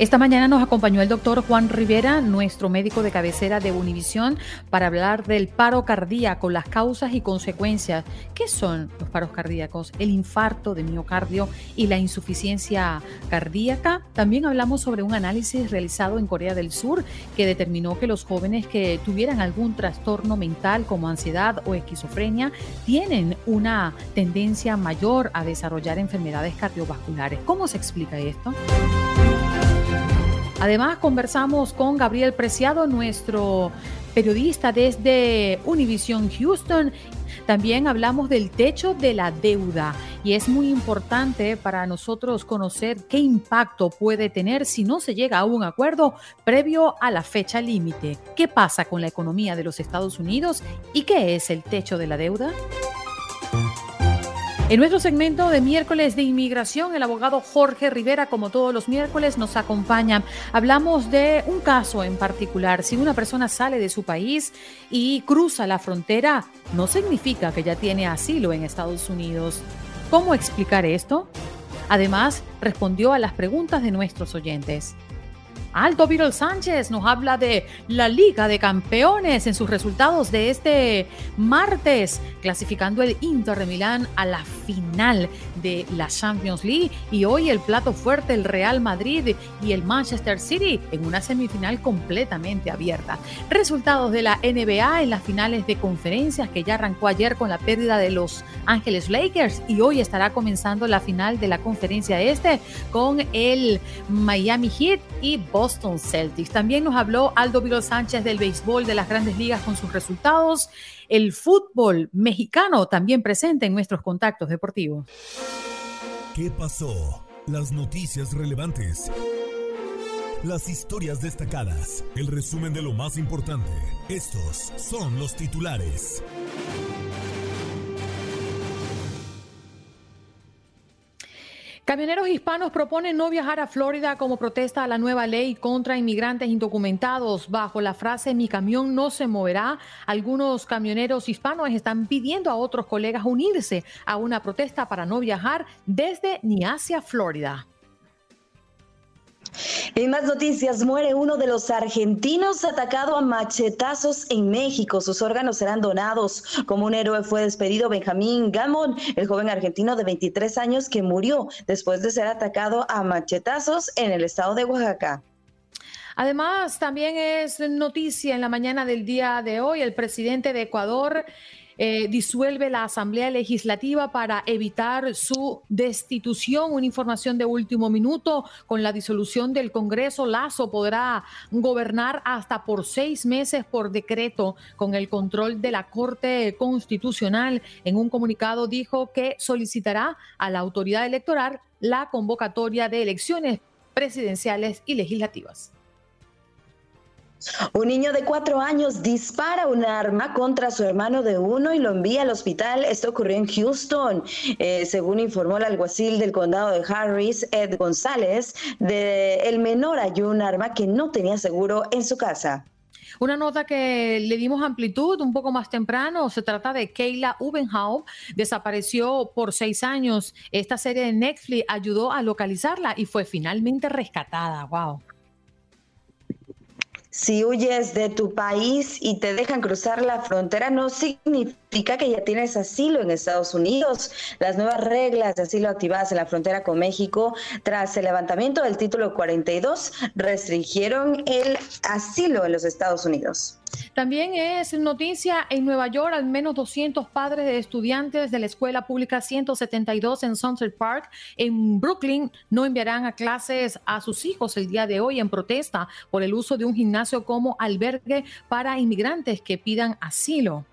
Esta mañana nos acompañó el doctor Juan Rivera, nuestro médico de cabecera de Univisión, para hablar del paro cardíaco, las causas y consecuencias. ¿Qué son los paros cardíacos? El infarto de miocardio y la insuficiencia cardíaca. También hablamos sobre un análisis realizado en Corea del Sur que determinó que los jóvenes que tuvieran algún trastorno mental como ansiedad o esquizofrenia tienen una tendencia mayor a desarrollar enfermedades cardiovasculares. ¿Cómo se explica esto? Además, conversamos con Gabriel Preciado, nuestro periodista desde Univision Houston. También hablamos del techo de la deuda y es muy importante para nosotros conocer qué impacto puede tener si no se llega a un acuerdo previo a la fecha límite. ¿Qué pasa con la economía de los Estados Unidos y qué es el techo de la deuda? En nuestro segmento de miércoles de inmigración, el abogado Jorge Rivera, como todos los miércoles, nos acompaña. Hablamos de un caso en particular. Si una persona sale de su país y cruza la frontera, no significa que ya tiene asilo en Estados Unidos. ¿Cómo explicar esto? Además, respondió a las preguntas de nuestros oyentes. Aldo Viral Sánchez nos habla de la Liga de Campeones en sus resultados de este martes, clasificando el Inter de Milán a la final de la Champions League y hoy el plato fuerte el Real Madrid y el Manchester City en una semifinal completamente abierta. Resultados de la NBA en las finales de conferencias que ya arrancó ayer con la pérdida de los Ángeles Lakers y hoy estará comenzando la final de la conferencia este con el Miami Heat y Boston Boston Celtics. También nos habló Aldo Vilo Sánchez del béisbol de las grandes ligas con sus resultados. El fútbol mexicano también presente en nuestros contactos deportivos. ¿Qué pasó? Las noticias relevantes. Las historias destacadas. El resumen de lo más importante. Estos son los titulares. Camioneros hispanos proponen no viajar a Florida como protesta a la nueva ley contra inmigrantes indocumentados. Bajo la frase mi camión no se moverá, algunos camioneros hispanos están pidiendo a otros colegas unirse a una protesta para no viajar desde ni hacia Florida. En más noticias, muere uno de los argentinos atacado a machetazos en México. Sus órganos serán donados. Como un héroe fue despedido Benjamín Gamón, el joven argentino de 23 años que murió después de ser atacado a machetazos en el estado de Oaxaca. Además, también es noticia en la mañana del día de hoy, el presidente de Ecuador eh, disuelve la Asamblea Legislativa para evitar su destitución. Una información de último minuto. Con la disolución del Congreso, Lazo podrá gobernar hasta por seis meses por decreto con el control de la Corte Constitucional. En un comunicado dijo que solicitará a la autoridad electoral la convocatoria de elecciones presidenciales y legislativas. Un niño de cuatro años dispara un arma contra su hermano de uno y lo envía al hospital. Esto ocurrió en Houston. Eh, según informó el alguacil del condado de Harris, Ed González, de el menor halló un arma que no tenía seguro en su casa. Una nota que le dimos amplitud un poco más temprano, se trata de Kayla Ubenhau, desapareció por seis años. Esta serie de Netflix ayudó a localizarla y fue finalmente rescatada. Wow. Si huyes de tu país y te dejan cruzar la frontera, no significa que ya tienes asilo en Estados Unidos. Las nuevas reglas de asilo activadas en la frontera con México tras el levantamiento del título 42 restringieron el asilo en los Estados Unidos. También es noticia en Nueva York, al menos 200 padres de estudiantes de la escuela pública 172 en Sunset Park en Brooklyn no enviarán a clases a sus hijos el día de hoy en protesta por el uso de un gimnasio como albergue para inmigrantes que pidan asilo.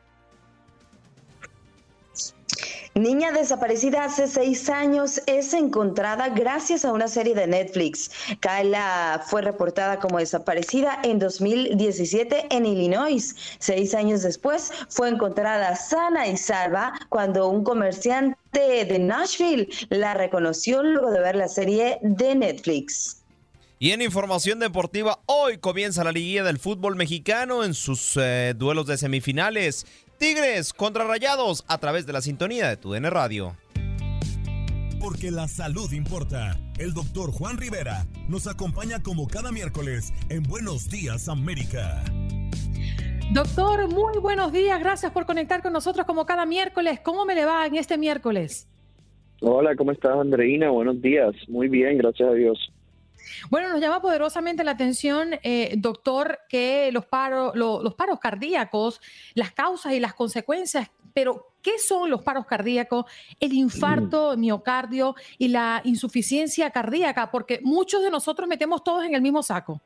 Niña desaparecida hace seis años es encontrada gracias a una serie de Netflix. Kayla fue reportada como desaparecida en 2017 en Illinois. Seis años después fue encontrada sana y salva cuando un comerciante de Nashville la reconoció luego de ver la serie de Netflix. Y en información deportiva, hoy comienza la liguilla del fútbol mexicano en sus eh, duelos de semifinales. Tigres contra Rayados a través de la sintonía de tu DN Radio. Porque la salud importa. El doctor Juan Rivera nos acompaña como cada miércoles en Buenos Días América. Doctor, muy buenos días. Gracias por conectar con nosotros como cada miércoles. ¿Cómo me le va en este miércoles? Hola, ¿cómo estás, Andreina? Buenos días. Muy bien, gracias a Dios. Bueno, nos llama poderosamente la atención, eh, doctor, que los, paros, los paros cardíacos, las causas y las consecuencias, pero ¿qué son los paros cardíacos, el infarto, el miocardio y la insuficiencia cardíaca? Porque muchos de nosotros metemos todos en el mismo saco.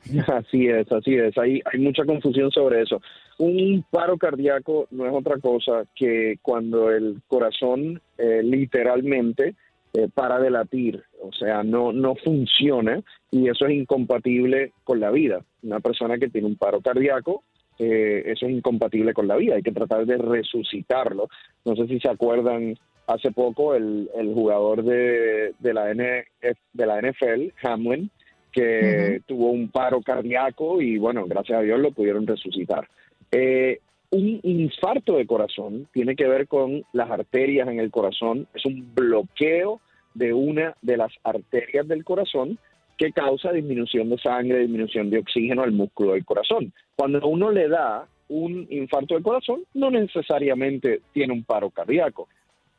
Así es, así es. Hay, hay mucha confusión sobre eso. Un paro cardíaco no es otra cosa que cuando el corazón eh, literalmente eh, para de latir, o sea, no, no funciona y eso es incompatible con la vida. Una persona que tiene un paro cardíaco, eh, eso es incompatible con la vida, hay que tratar de resucitarlo. No sé si se acuerdan, hace poco el, el jugador de, de, la de la NFL, Hamlin, que tuvo un paro cardíaco y bueno, gracias a Dios lo pudieron resucitar. Eh, un infarto de corazón tiene que ver con las arterias en el corazón, es un bloqueo de una de las arterias del corazón que causa disminución de sangre, disminución de oxígeno al músculo del corazón. Cuando uno le da un infarto del corazón, no necesariamente tiene un paro cardíaco.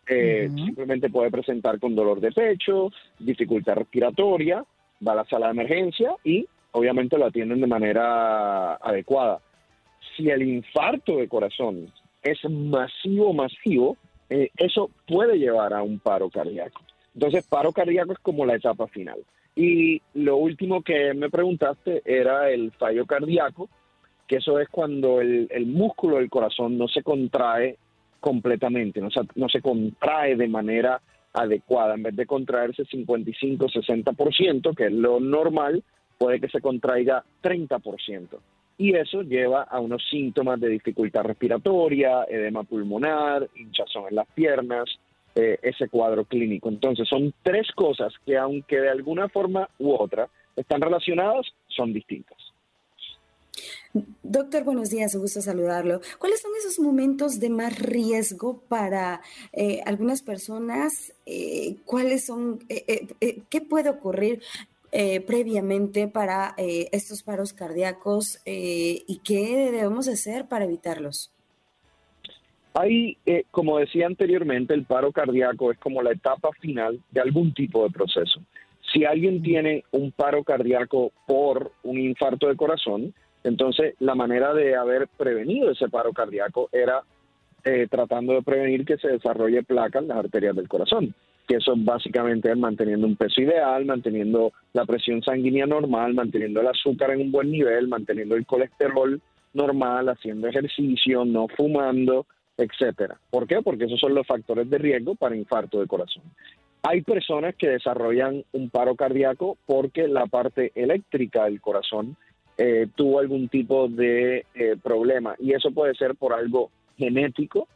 Eh, simplemente puede presentar con dolor de pecho, dificultad respiratoria, va a la sala de emergencia y obviamente lo atienden de manera adecuada si el infarto de corazón es masivo, masivo, eh, eso puede llevar a un paro cardíaco. Entonces, paro cardíaco es como la etapa final. Y lo último que me preguntaste era el fallo cardíaco, que eso es cuando el, músculo del corazón no se contrae completamente, no se, no se contrae de manera adecuada. En vez de contraerse 55-60%, que es lo normal, puede que se contraiga 30% y eso lleva a unos síntomas de dificultad respiratoria, edema pulmonar, hinchazón en las piernas, eh, ese cuadro clínico. Entonces son tres cosas que aunque de alguna forma u otra están relacionadas, son distintas. Doctor, buenos días, un gusto saludarlo. ¿Cuáles son esos momentos de más riesgo para eh, algunas personas? Eh, ¿Cuáles son, qué puede ocurrir eh, previamente para eh, estos paros cardíacos eh, y qué debemos hacer para evitarlos? Hay, como decía anteriormente, el paro cardíaco es como la etapa final de algún tipo de proceso. Si alguien tiene un paro cardíaco por un infarto de corazón, entonces la manera de haber prevenido ese paro cardíaco era tratando de prevenir que se desarrolle placa en las arterias del corazón que eso básicamente es manteniendo un peso ideal, manteniendo la presión sanguínea normal, manteniendo el azúcar en un buen nivel, manteniendo el colesterol normal, haciendo ejercicio, no fumando, etcétera. ¿Por qué? Porque esos son los factores de riesgo para infarto de corazón. Hay personas que desarrollan un paro cardíaco porque la parte eléctrica del corazón eh, tuvo algún tipo de eh, problema y eso puede ser por algo genético,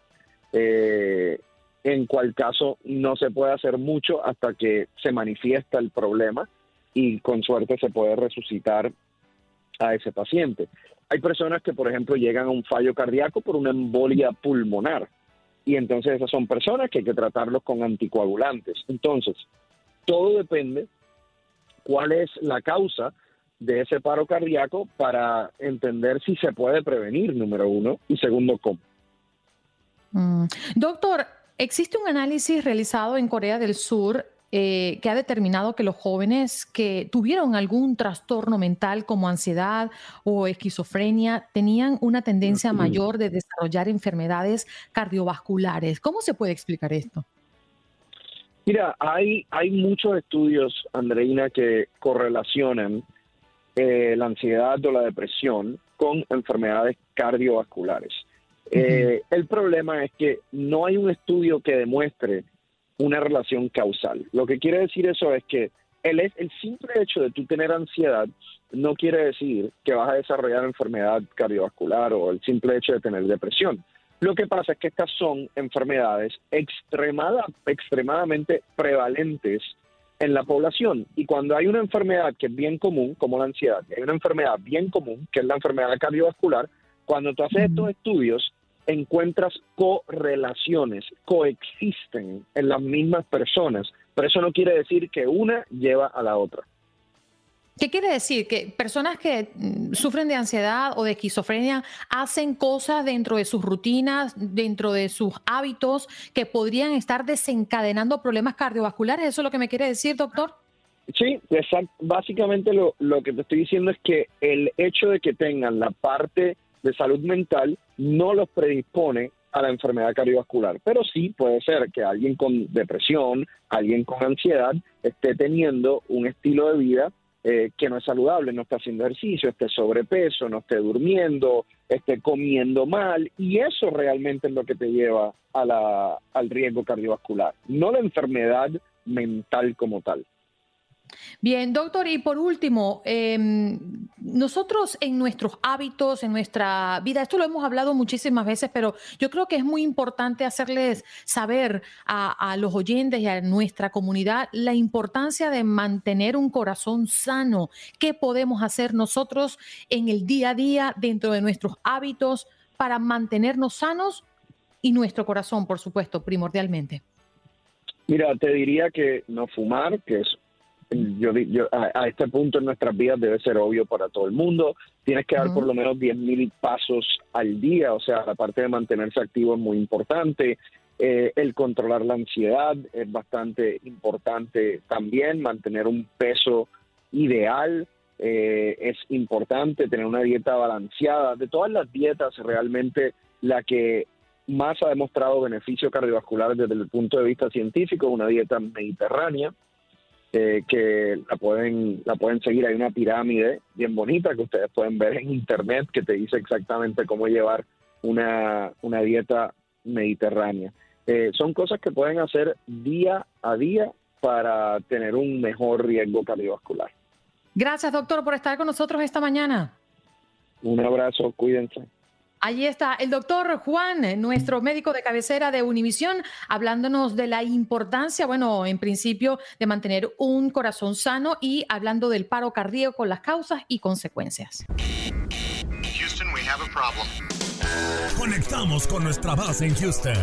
eh, en cual caso no se puede hacer mucho hasta que se manifiesta el problema y con suerte se puede resucitar a ese paciente. Hay personas que, por ejemplo, llegan a un fallo cardíaco por una embolia pulmonar y entonces esas son personas que hay que tratarlos con anticoagulantes. Entonces, todo depende cuál es la causa de ese paro cardíaco para entender si se puede prevenir, número uno, y segundo, cómo. Mm. Doctor, existe un análisis realizado en Corea del Sur eh, que ha determinado que los jóvenes que tuvieron algún trastorno mental como ansiedad o esquizofrenia tenían una tendencia mayor de desarrollar enfermedades cardiovasculares. ¿Cómo se puede explicar esto? Mira, hay, hay muchos estudios, Andreina, que correlacionan eh, la ansiedad o la depresión con enfermedades cardiovasculares. Eh, el problema es que no hay un estudio que demuestre una relación causal. Lo que quiere decir eso es que el, el simple hecho de tú tener ansiedad no quiere decir que vas a desarrollar enfermedad cardiovascular o el simple hecho de tener depresión. Lo que pasa es que estas son enfermedades extremada, extremadamente prevalentes en la población. Y cuando hay una enfermedad que es bien común, como la ansiedad, hay una enfermedad bien común, que es la enfermedad cardiovascular, cuando tú haces estos estudios, encuentras correlaciones, coexisten en las mismas personas, pero eso no quiere decir que una lleva a la otra. ¿Qué quiere decir? Que personas que mm, sufren de ansiedad o de esquizofrenia hacen cosas dentro de sus rutinas, dentro de sus hábitos, que podrían estar desencadenando problemas cardiovasculares. ¿Eso es lo que me quiere decir, doctor? Sí, exacto. Básicamente lo, lo que te estoy diciendo es que el hecho de que tengan la parte de salud mental no los predispone a la enfermedad cardiovascular, pero sí puede ser que alguien con depresión, alguien con ansiedad, esté teniendo un estilo de vida eh, que no es saludable, no está haciendo ejercicio, esté sobrepeso, no esté durmiendo, esté comiendo mal, y eso realmente es lo que te lleva a la, al riesgo cardiovascular, no la enfermedad mental como tal. Bien, doctor, y por último, em, nosotros en nuestros hábitos, en nuestra vida, esto lo hemos hablado muchísimas veces, pero yo creo que es muy importante hacerles saber a, los oyentes y a nuestra comunidad la importancia de mantener un corazón sano. ¿Qué podemos hacer nosotros en el día a día dentro de nuestros hábitos para mantenernos sanos y nuestro corazón, por supuesto, primordialmente? Mira, te diría que no fumar, que es yo, a, este punto en nuestras vidas debe ser obvio para todo el mundo. Tienes que dar por lo menos 10.000 pasos al día, o sea, la parte de mantenerse activo es muy importante. Eh, el controlar la ansiedad es bastante importante también, mantener un peso ideal eh, es importante, tener una dieta balanceada. De todas las dietas, realmente la que más ha demostrado beneficio cardiovascular desde el punto de vista científico, una dieta mediterránea, eh, que la pueden, la pueden seguir. Hay una pirámide bien bonita que ustedes pueden ver en internet que te dice exactamente cómo llevar una, una dieta mediterránea. Eh, son cosas que pueden hacer día a día para tener un mejor riesgo cardiovascular. Gracias, doctor, por estar con nosotros esta mañana. Un abrazo, cuídense. Allí está el doctor Juan, nuestro médico de cabecera de Univisión, hablándonos de la importancia, bueno, en principio, de mantener un corazón sano y hablando del paro cardíaco, las causas y consecuencias. Houston, we have a problem. Conectamos con nuestra base en Houston.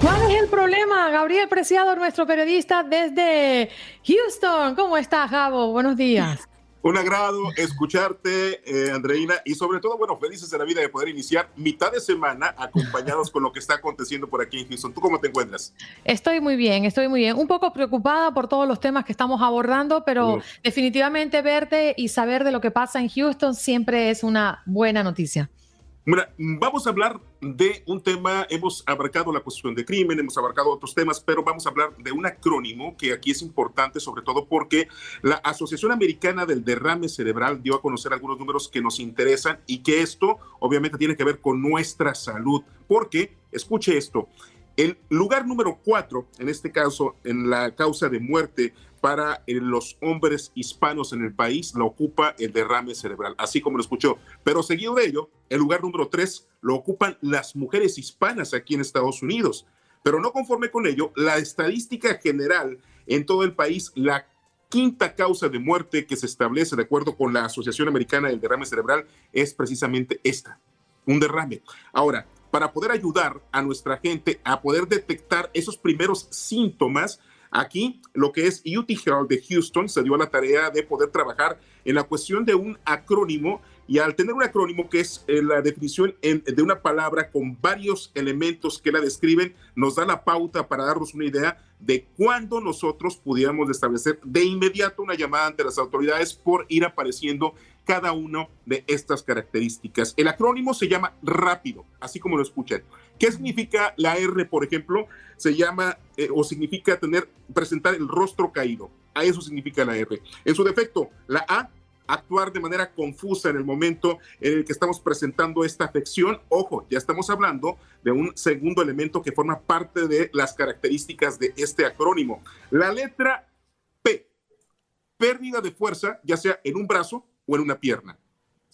¿Cuál es el problema? Gabriel Preciado, nuestro periodista desde Houston. ¿Cómo estás, Gabo? Buenos días. Un agrado escucharte, eh, Andreina, y sobre todo, bueno, felices de la vida de poder iniciar mitad de semana acompañados con lo que está aconteciendo por aquí en Houston. ¿Tú cómo te encuentras? Estoy muy bien, estoy muy bien. Un poco preocupada por todos los temas que estamos abordando, pero definitivamente verte y saber de lo que pasa en Houston siempre es una buena noticia. Mira, vamos a hablar de un tema, hemos abarcado la cuestión de crimen, hemos abarcado otros temas, pero vamos a hablar de un acrónimo que aquí es importante, sobre todo porque la Asociación Americana del Derrame Cerebral dio a conocer algunos números que nos interesan y que esto obviamente tiene que ver con nuestra salud, porque, escuche esto, el lugar número cuatro, en este caso, en la causa de muerte para eh, los hombres hispanos en el país, lo ocupa el derrame cerebral, así como lo escuchó. Pero seguido de ello, el lugar número tres lo ocupan las mujeres hispanas aquí en Estados Unidos. Pero no conforme con ello, la estadística general en todo el país, la quinta causa de muerte que se establece de acuerdo con la Asociación Americana del Derrame Cerebral es precisamente esta, un derrame. Ahora, para poder ayudar a nuestra gente a poder detectar esos primeros síntomas. Aquí, lo que es UT Health de Houston se dio a la tarea de poder trabajar en la cuestión de un acrónimo Y al tener un acrónimo que es eh, la definición de una palabra con varios elementos que la describen, nos da la pauta para darnos una idea de cuándo nosotros pudiéramos establecer de inmediato una llamada ante las autoridades por ir apareciendo cada una de estas características. El acrónimo se llama rápido, así como lo escuchan. ¿Qué significa la R, por ejemplo? Se llama eh, o significa tener, presentar el rostro caído. A eso significa la R. En su defecto, la A actuar de manera confusa en el momento en el que estamos presentando esta afección. Ojo, ya estamos hablando de un segundo elemento que forma parte de las características de este acrónimo. La letra P, pérdida de fuerza, ya sea en un brazo o en una pierna.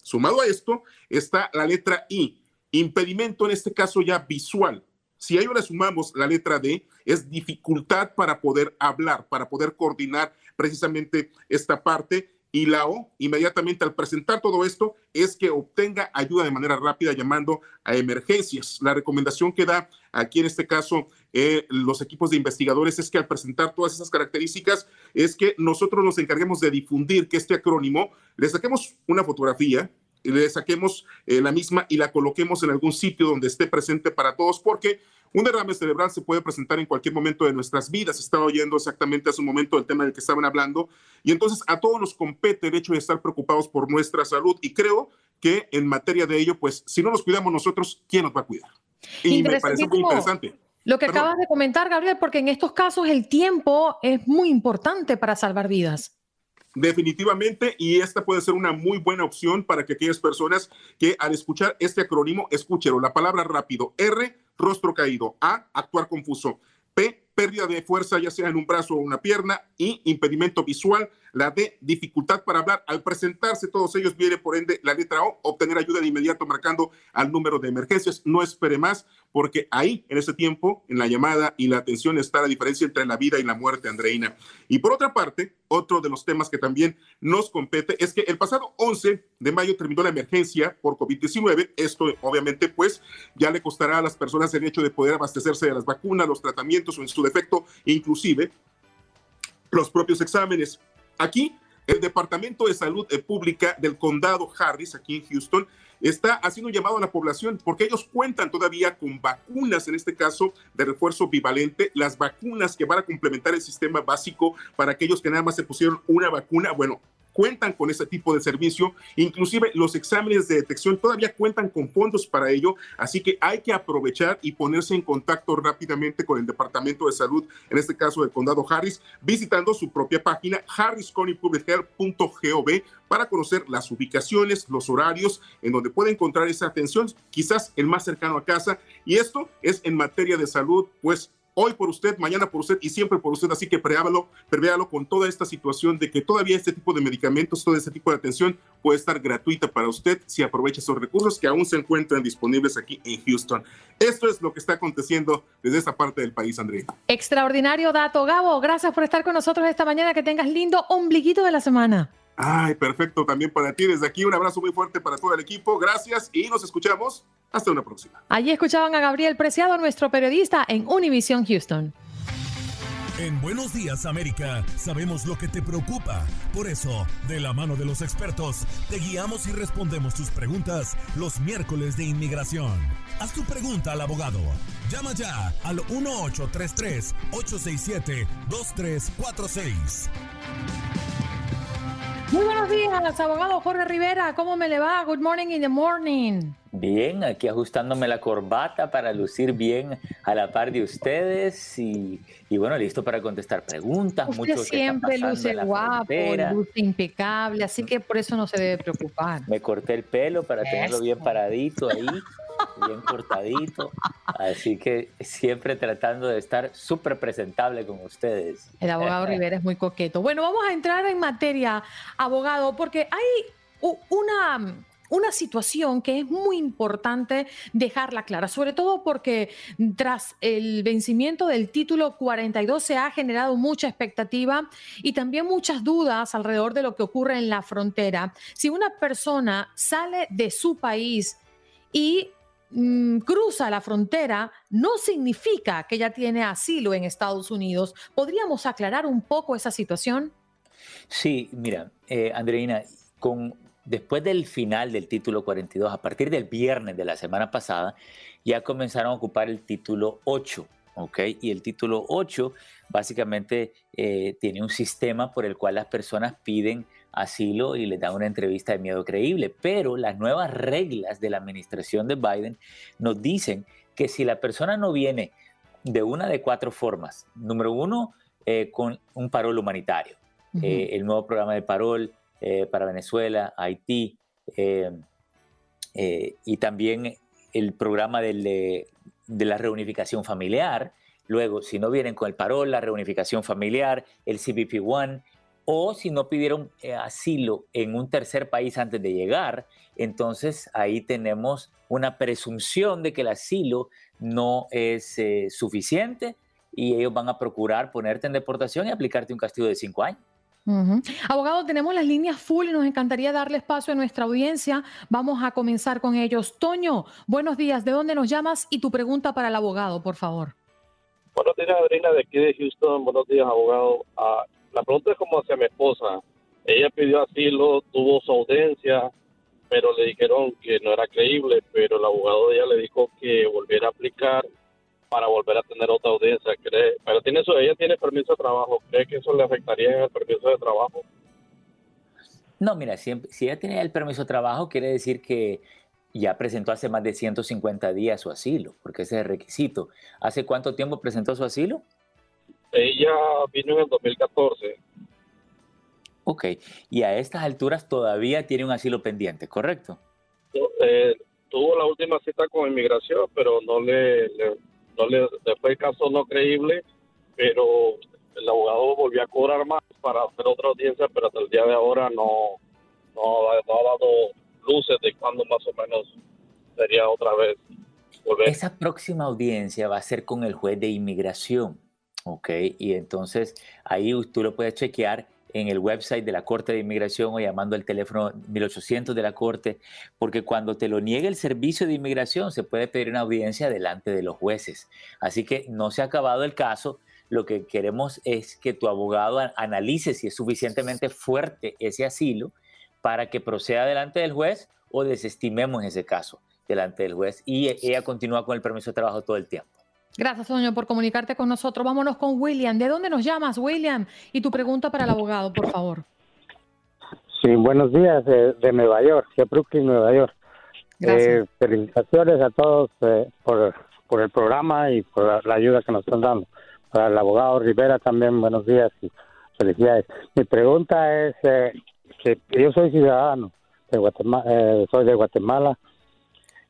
Sumado a esto está la letra I, impedimento en este caso ya visual. Si a ello le sumamos la letra D, es dificultad para poder hablar, para poder coordinar precisamente esta parte y la O, inmediatamente al presentar todo esto, es que obtenga ayuda de manera rápida llamando a emergencias. La recomendación que da aquí en este caso eh, los equipos de investigadores es que al presentar todas esas características, es que nosotros nos encarguemos de difundir que este acrónimo, le saquemos una fotografía, le saquemos eh, la misma y la coloquemos en algún sitio donde esté presente para todos, porque un derrame cerebral se puede presentar en cualquier momento de nuestras vidas. Estaba oyendo exactamente hace un momento el tema del que estaban hablando. Y entonces a todos nos compete el hecho de estar preocupados por nuestra salud. Y creo que en materia de ello, pues si no nos cuidamos nosotros, ¿quién nos va a cuidar? Y me parece muy interesante. Lo que acabas de comentar, Gabriel, porque en estos casos el tiempo es muy importante para salvar vidas. Definitivamente, y esta puede ser una muy buena opción para que aquellas personas que al escuchar este acrónimo, escúchelo, la palabra rápido, R, rostro caído, A, actuar confuso, P, pérdida de fuerza, ya sea en un brazo o una pierna, y impedimento visual. La D, dificultad para hablar. Al presentarse todos ellos, viene por ende la letra O, obtener ayuda de inmediato marcando al número de emergencias. No espere más, porque ahí, en ese tiempo, en la llamada y la atención está la diferencia entre la vida y la muerte, Andreina. Y por otra parte, otro de los temas que también nos compete es que el pasado 11 de mayo terminó la emergencia por COVID-19. Esto, obviamente, pues ya le costará a las personas el hecho de poder abastecerse de las vacunas, los tratamientos o en su defecto, inclusive los propios exámenes. Aquí, el Departamento de Salud Pública del Condado Harris, aquí en Houston, está haciendo un llamado a la población porque ellos cuentan todavía con vacunas, en este caso de refuerzo bivalente, las vacunas que van a complementar el sistema básico para aquellos que nada más se pusieron una vacuna. Bueno, cuentan con ese tipo de servicio. Inclusive los exámenes de detección todavía cuentan con fondos para ello, así que hay que aprovechar y ponerse en contacto rápidamente con el Departamento de Salud, en este caso del Condado Harris, visitando su propia página harriscountypublichealth.gov para conocer las ubicaciones, los horarios en donde puede encontrar esa atención, quizás el más cercano a casa. Y esto es en materia de salud, pues hoy por usted, mañana por usted y siempre por usted. Así que prevéalo, prevéalo con toda esta situación de que todavía este tipo de medicamentos, todo este tipo de atención puede estar gratuita para usted si aprovecha esos recursos que aún se encuentran disponibles aquí en Houston. Esto es lo que está aconteciendo desde esta parte del país, Andrea. Extraordinario dato, Gabo. Gracias por estar con nosotros esta mañana. Que tengas lindo ombliguito de la semana. Ay, perfecto, también para ti. Desde aquí un abrazo muy fuerte para todo el equipo. Gracias y nos escuchamos. Hasta una próxima. Allí escuchaban a Gabriel Preciado, nuestro periodista en Univision Houston. En Buenos Días América sabemos lo que te preocupa. Por eso, de la mano de los expertos, te guiamos y respondemos tus preguntas los miércoles de inmigración. Haz tu pregunta al abogado. Llama ya al 1833-867-2346. Muy buenos días, abogado Jorge Rivera. ¿Cómo me le va? Good morning in the morning. Bien, aquí ajustándome la corbata para lucir bien a la par de ustedes y, bueno, listo para contestar preguntas. Usted siempre luce guapo, luce impecable, así que por eso no se debe preocupar. Me corté el pelo para tenerlo bien paradito ahí bien cortadito. Así que siempre tratando de estar súper presentable con ustedes. El abogado Rivera es muy coqueto. Bueno, vamos a entrar en materia, abogado, porque hay una una situación que es muy importante dejarla clara, sobre todo porque tras el vencimiento del título 42 se ha generado mucha expectativa y también muchas dudas alrededor de lo que ocurre en la frontera. Si una persona sale de su país y Mm, cruza la frontera no significa que ya tiene asilo en Estados Unidos. ¿Podríamos aclarar un poco esa situación? Sí, mira, eh, Andreina, con después del final del título 42, a partir del viernes de la semana pasada, ya comenzaron a ocupar el título 8. ¿ok? Y el título 8 básicamente eh, tiene un sistema por el cual las personas piden asilo y les dan una entrevista de miedo creíble, pero las nuevas reglas de la administración de Biden nos dicen que si la persona no viene de una de cuatro formas, número uno, eh, con un parol humanitario, eh, el nuevo programa de parol para Venezuela, Haití, y también el programa del, de la reunificación familiar. Luego, si no vienen con el parol, la reunificación familiar, el CBP-1, o si no pidieron eh, asilo en un tercer país antes de llegar, entonces ahí tenemos una presunción de que el asilo no es eh, suficiente y ellos van a procurar ponerte en deportación y aplicarte un castigo de cinco años. Abogado, tenemos las líneas full y nos encantaría darle espacio a nuestra audiencia. Vamos a comenzar con ellos. Toño, buenos días. ¿De dónde nos llamas? Y tu pregunta para el abogado, por favor. Buenos días, Adriana, de aquí de Houston. Buenos días, abogado. Ah, la pregunta es como hacia mi esposa. Ella pidió asilo, tuvo su audiencia, pero le dijeron que no era creíble, pero el abogado de ella le dijo que volviera a aplicar para volver a tener otra audiencia. ¿cree? Pero tiene eso, ella tiene permiso de trabajo. ¿Cree que eso le afectaría en el permiso de trabajo? No, mira, si, si ella tiene el permiso de trabajo, quiere decir que ya presentó hace más de 150 días su asilo, porque ese es el requisito. ¿Hace cuánto tiempo presentó su asilo? Ella vino en el 2014. Ok, y a estas alturas todavía tiene un asilo pendiente, ¿correcto? Eh, tuvo la última cita con inmigración, pero no le no le, después el caso no creíble, pero el abogado volvió a cobrar más para hacer otra audiencia, pero hasta el día de ahora no, no, ha dado luces de cuándo más o menos sería otra vez volver. Esa próxima audiencia va a ser con el juez de inmigración, ¿ok? Y entonces ahí tú lo puedes chequear en el website de la Corte de Inmigración o llamando al teléfono 1800 de la Corte, porque cuando te lo niegue el servicio de inmigración se puede pedir una audiencia delante de los jueces. Así que no se ha acabado el caso. Lo que queremos es que tu abogado analice si es suficientemente fuerte ese asilo para que proceda delante del juez o desestimemos ese caso delante del juez y ella continúa con el permiso de trabajo todo el tiempo. Gracias, Toño, por comunicarte con nosotros. Vámonos con William. ¿De dónde nos llamas, William? Y tu pregunta para el abogado, por favor. Sí, buenos días de, Nueva York, de Brooklyn, Nueva York. Eh, felicitaciones a todos eh, por, por, el programa y por la, ayuda que nos están dando. Para el abogado Rivera también, buenos días y felicidades. Mi pregunta es eh, que yo soy ciudadano de Guatemala, soy de Guatemala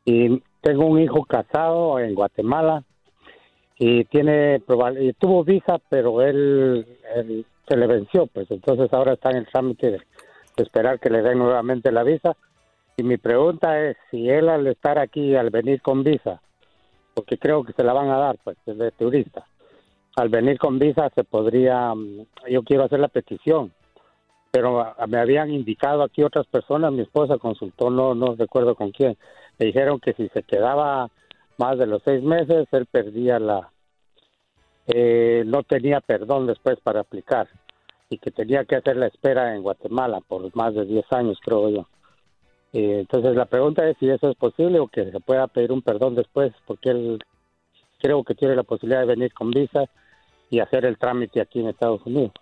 y tengo un hijo casado en Guatemala y tiene y tuvo visa pero él, se le venció pues. Entonces ahora está en el trámite de, esperar que le den nuevamente la visa. Y mi pregunta es si él al estar aquí al venir con visa porque creo que se la van a dar pues de turista al venir con visa se podría mm, yo quiero hacer la petición pero me habían indicado aquí otras personas mi esposa consultó no no recuerdo con quién me dijeron que si se quedaba más de los seis meses, él perdía la, eh, no tenía perdón después para aplicar y que tenía que hacer la espera en Guatemala por más de diez años, creo yo. Eh, entonces la pregunta es si eso es posible o que se pueda pedir un perdón después, porque él creo que tiene la posibilidad de venir con visa y hacer el trámite aquí en Estados Unidos.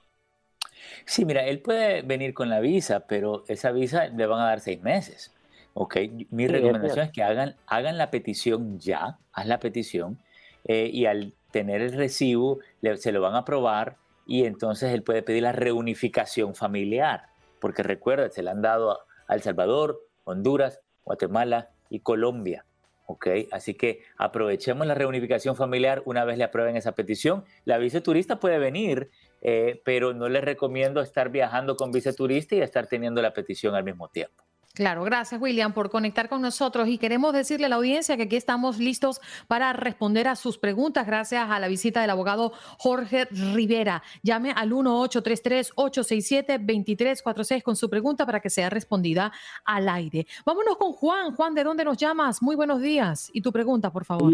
Sí, mira, él puede venir con la visa, pero esa visa le van a dar seis meses. Ok, mi recomendación es, que hagan, hagan la petición ya, haz la petición eh, y al tener el recibo se lo van a aprobar y entonces él puede pedir la reunificación familiar, porque recuerda, se le han dado a El Salvador, Honduras, Guatemala y Colombia. ¿ok? Así que aprovechemos la reunificación familiar una vez le aprueben esa petición. La visa turista puede venir, eh, pero no les recomiendo estar viajando con visa turista y estar teniendo la petición al mismo tiempo. Claro, gracias William por conectar con nosotros y queremos decirle a la audiencia que aquí estamos listos para responder a sus preguntas gracias a la visita del abogado Jorge Rivera. Llame al 1-833-867-2346 con su pregunta para que sea respondida al aire. Vámonos con Juan. Juan, ¿de dónde nos llamas? Muy buenos días. Y tu pregunta, por favor.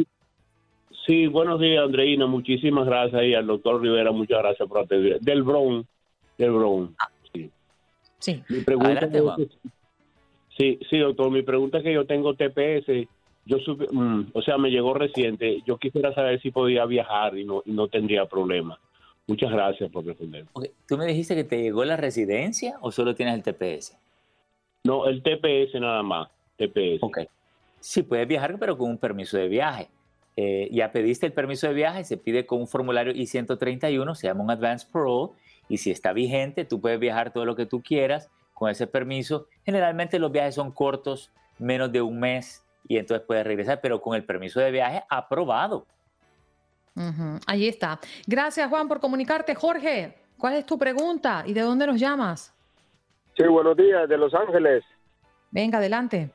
Sí, buenos días, Andreina. Muchísimas gracias y al doctor Rivera, muchas gracias por atender. Del Bron, del Bron. Sí. Mi pregunta es Sí, sí, doctor. Mi pregunta es que yo tengo TPS. Yo mm, o sea, me llegó reciente. Yo quisiera saber si podía viajar y no, no tendría problema. Muchas gracias por responder. ¿Tú me dijiste que te llegó la residencia o solo tienes el TPS? No, el TPS nada más. TPS. Ok. Sí, puedes viajar, pero con un permiso de viaje. Eh, ya pediste el permiso de viaje, se pide con un formulario I-131, se llama un Advance Parole, y si está vigente, tú puedes viajar todo lo que tú quieras con ese permiso. Generalmente los viajes son cortos, menos de un mes, y entonces puedes regresar, pero con el permiso de viaje aprobado. Ahí está. Gracias, Juan, por comunicarte. Jorge, ¿cuál es tu pregunta y de dónde nos llamas? Sí, buenos días, de Los Ángeles. Venga, adelante.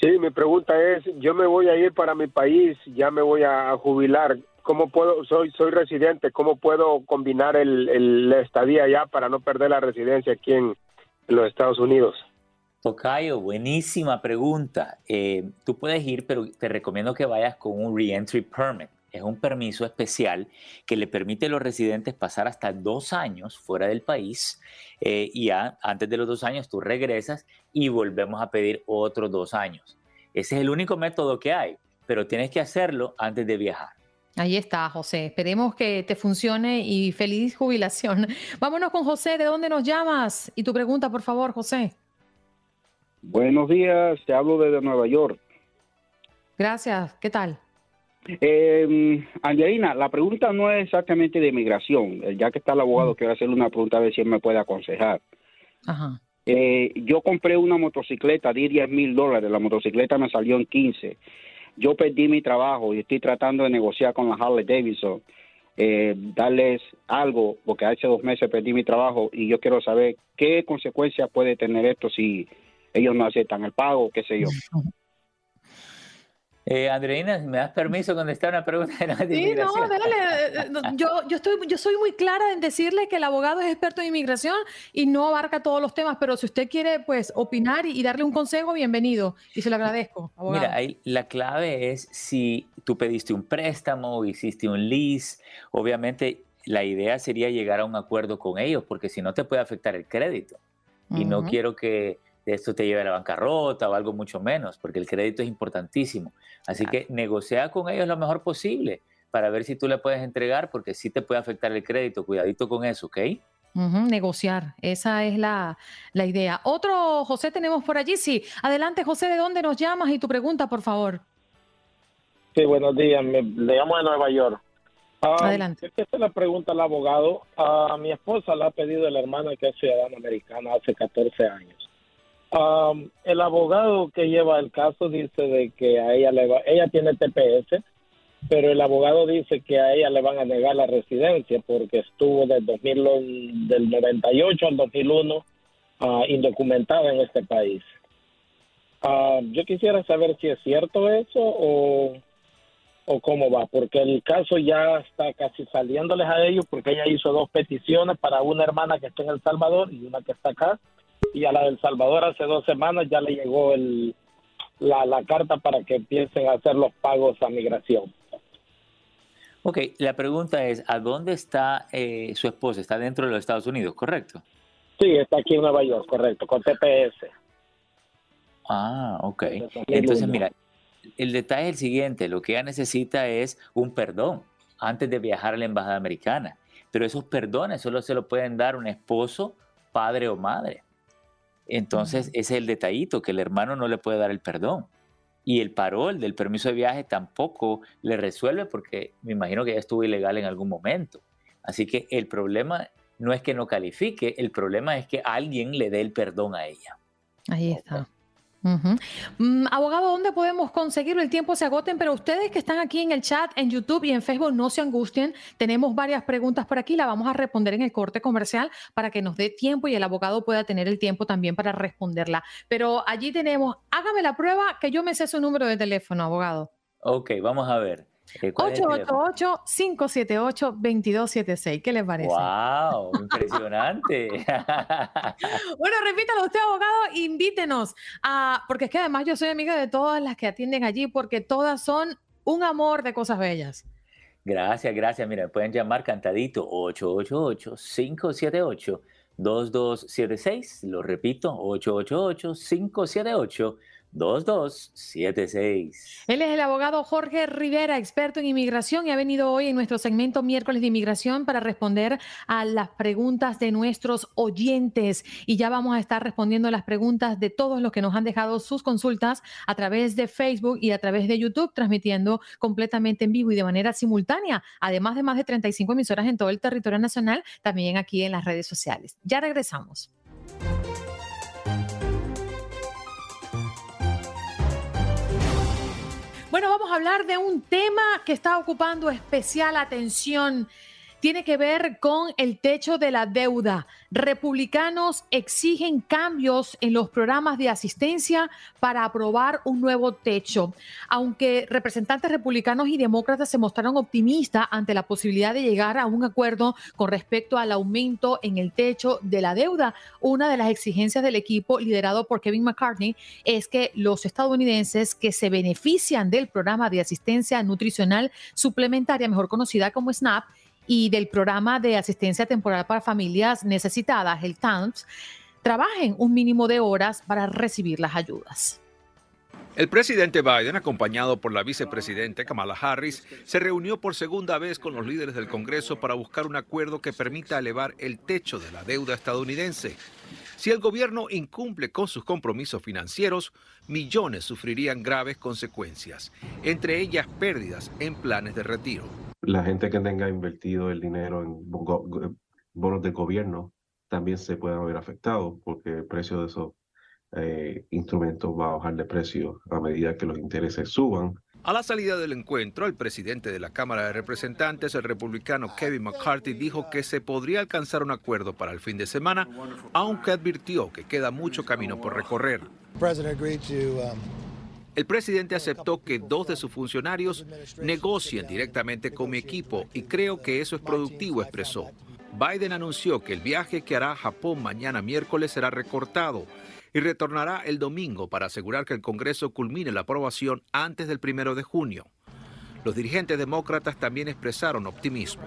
Sí, mi pregunta es, yo me voy a ir para mi país, ya me voy a jubilar. ¿Cómo puedo, soy, soy residente, cómo puedo combinar el, la estadía allá para no perder la residencia aquí en, los Estados Unidos? Tocayo, buenísima pregunta. Eh, tú puedes ir, pero te recomiendo que vayas con un Reentry Permit. Es un permiso especial que le permite a los residentes pasar hasta dos años fuera del país eh, y antes de los dos años tú regresas y volvemos a pedir otros dos años. Ese es el único método que hay, pero tienes que hacerlo antes de viajar. Ahí está, José. Esperemos que te funcione y feliz jubilación. Vámonos con José. ¿De dónde nos llamas? Y tu pregunta, por favor, José. Buenos días, te hablo desde Nueva York. Gracias, ¿qué tal? Eh, Angelina, la pregunta no es exactamente de migración. Ya que está el abogado, quiero hacerle una pregunta a ver si él me puede aconsejar. Eh, yo compré una motocicleta de 10 mil dólares. La motocicleta me salió en 15. Yo perdí mi trabajo y estoy tratando de negociar con la Harley Davidson. Eh, darles algo, porque hace dos meses perdí mi trabajo y yo quiero saber qué consecuencias puede tener esto si ellos no aceptan el pago, qué sé yo. Eh, Andreina, ¿me das permiso contestar una pregunta de Sí, no, dale. Eh, eh, yo, yo, estoy, yo soy muy clara en decirle que el abogado es experto en inmigración y no abarca todos los temas, pero si usted quiere pues opinar y, darle un consejo, bienvenido. Y se lo agradezco, abogado. Mira, ahí, la clave es si tú pediste un préstamo, hiciste un lease, obviamente la idea sería llegar a un acuerdo con ellos, porque si no te puede afectar el crédito. Y no quiero que esto te lleve a la bancarrota o algo mucho menos, porque el crédito es importantísimo. Así que negocia con ellos lo mejor posible para ver si tú le puedes entregar, porque sí te puede afectar el crédito. Cuidadito con eso, ¿ok? negociar, esa es la, idea. Otro, José, tenemos por allí, sí. Adelante, José, ¿de dónde nos llamas? Y tu pregunta, por favor. Sí, buenos días, le llamo de Nueva York. Ah, Adelante. Esta es la pregunta al abogado. A mi esposa le ha pedido la hermana que es ciudadana americana hace 14 años el abogado que lleva el caso dice de que a ella le va, ella tiene TPS, pero el abogado dice que a ella le van a negar la residencia porque estuvo del 2000, del 98 al 2001 ah, indocumentada en este país. yo quisiera saber si es cierto eso o, o cómo va, porque el caso ya está casi saliéndoles a ellos porque ella hizo dos peticiones para una hermana que está en El Salvador y una que está acá y a la del Salvador hace dos semanas ya le llegó el, la, la carta para que empiecen a hacer los pagos a migración. Ok, la pregunta es, ¿a dónde está eh, su esposa? ¿Está dentro de los Estados Unidos, correcto? Sí, está aquí en Nueva York, correcto, con TPS. Ah, ok. Entonces, mira, el detalle es el siguiente, lo que ella necesita es un perdón antes de viajar a la embajada americana, pero esos perdones solo se lo pueden dar un esposo, padre o madre. Entonces, ese es el detallito, que el hermano no le puede dar el perdón. Y el parol del permiso de viaje tampoco le resuelve porque me imagino que ya estuvo ilegal en algún momento. Así que el problema no es que no califique, el problema es que alguien le dé el perdón a ella. Ahí está. Mm, abogado, ¿dónde podemos conseguirlo? El tiempo se agoten, pero ustedes que están aquí en el chat, en YouTube y en Facebook, no se angustien. Tenemos varias preguntas por aquí, la vamos a responder en el corte comercial para que nos dé tiempo y el abogado pueda tener el tiempo también para responderla. Pero allí tenemos, hágame la prueba que yo me sé su número de teléfono, abogado. Ok, vamos a ver. 888-578-2276. ¿Qué les parece? ¡Wow! Impresionante. bueno, repítalo usted, abogado, invítenos a, porque es que además yo soy amiga de todas las que atienden allí, porque todas son un amor de cosas bellas. Gracias, gracias. Mira, pueden llamar cantadito 888-578. 2276, lo repito, 888-578. 2276. Él es el abogado Jorge Rivera, experto en inmigración, y ha venido hoy en nuestro segmento miércoles de inmigración para responder a las preguntas de nuestros oyentes. Y ya vamos a estar respondiendo las preguntas de todos los que nos han dejado sus consultas a través de Facebook y a través de YouTube, transmitiendo completamente en vivo y de manera simultánea, además de más de 35 emisoras en todo el territorio nacional, también aquí en las redes sociales. Ya regresamos. Bueno, vamos a hablar de un tema que está ocupando especial atención tiene que ver con el techo de la deuda. Republicanos exigen cambios en los programas de asistencia para aprobar un nuevo techo. Aunque representantes republicanos y demócratas se mostraron optimistas ante la posibilidad de llegar a un acuerdo con respecto al aumento en el techo de la deuda, una de las exigencias del equipo liderado por Kevin McCartney es que los estadounidenses que se benefician del programa de asistencia nutricional suplementaria, mejor conocida como SNAP, y del programa de asistencia temporal para familias necesitadas, el TAMPS, trabajen un mínimo de horas para recibir las ayudas. El presidente Biden, acompañado por la vicepresidenta Kamala Harris, se reunió por segunda vez con los líderes del Congreso para buscar un acuerdo que permita elevar el techo de la deuda estadounidense. Si el gobierno incumple con sus compromisos financieros, millones sufrirían graves consecuencias, entre ellas pérdidas en planes de retiro la gente que tenga invertido el dinero en bonos del gobierno también se pueden ver afectados porque el precio de esos eh, instrumentos va a bajar de precio a medida que los intereses suban. A la salida del encuentro, el presidente de la Cámara de Representantes, el republicano Kevin McCarthy, dijo que se podría alcanzar un acuerdo para el fin de semana, aunque advirtió que queda mucho camino por recorrer. El presidente aceptó que dos de sus funcionarios negocien directamente con mi equipo y creo que eso es productivo, expresó. Biden anunció que el viaje que hará a Japón mañana miércoles será recortado y retornará el domingo para asegurar que el Congreso culmine la aprobación antes del primero de junio. Los dirigentes demócratas también expresaron optimismo.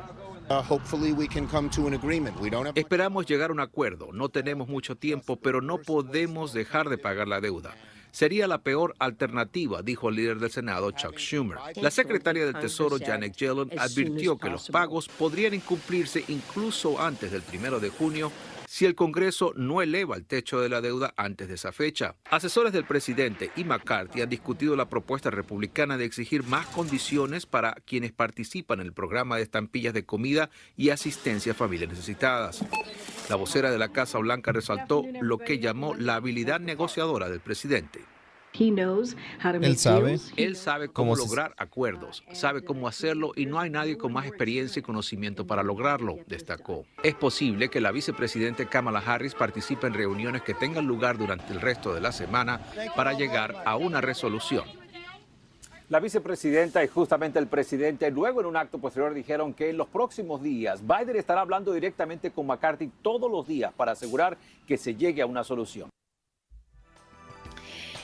Esperamos llegar a un acuerdo. No tenemos mucho tiempo, pero no podemos dejar de pagar la deuda sería la peor alternativa, dijo el líder del Senado, Chuck Schumer. La secretaria del Tesoro, Janet Yellen, advirtió que los pagos podrían incumplirse incluso antes del primero de junio si el Congreso no eleva el techo de la deuda antes de esa fecha. Asesores del presidente y McCarthy han discutido la propuesta republicana de exigir más condiciones para quienes participan en el programa de estampillas de comida y asistencia a familias necesitadas. La vocera de la Casa Blanca resaltó lo que llamó la habilidad negociadora del presidente. Él sabe. Él sabe cómo, lograr acuerdos, sabe cómo hacerlo y no hay nadie con más experiencia y conocimiento para lograrlo, destacó. Es posible que la vicepresidente Kamala Harris participe en reuniones que tengan lugar durante el resto de la semana para llegar a una resolución. La vicepresidenta y justamente el presidente luego en un acto posterior dijeron que en los próximos días Biden estará hablando directamente con McCarthy todos los días para asegurar que se llegue a una solución.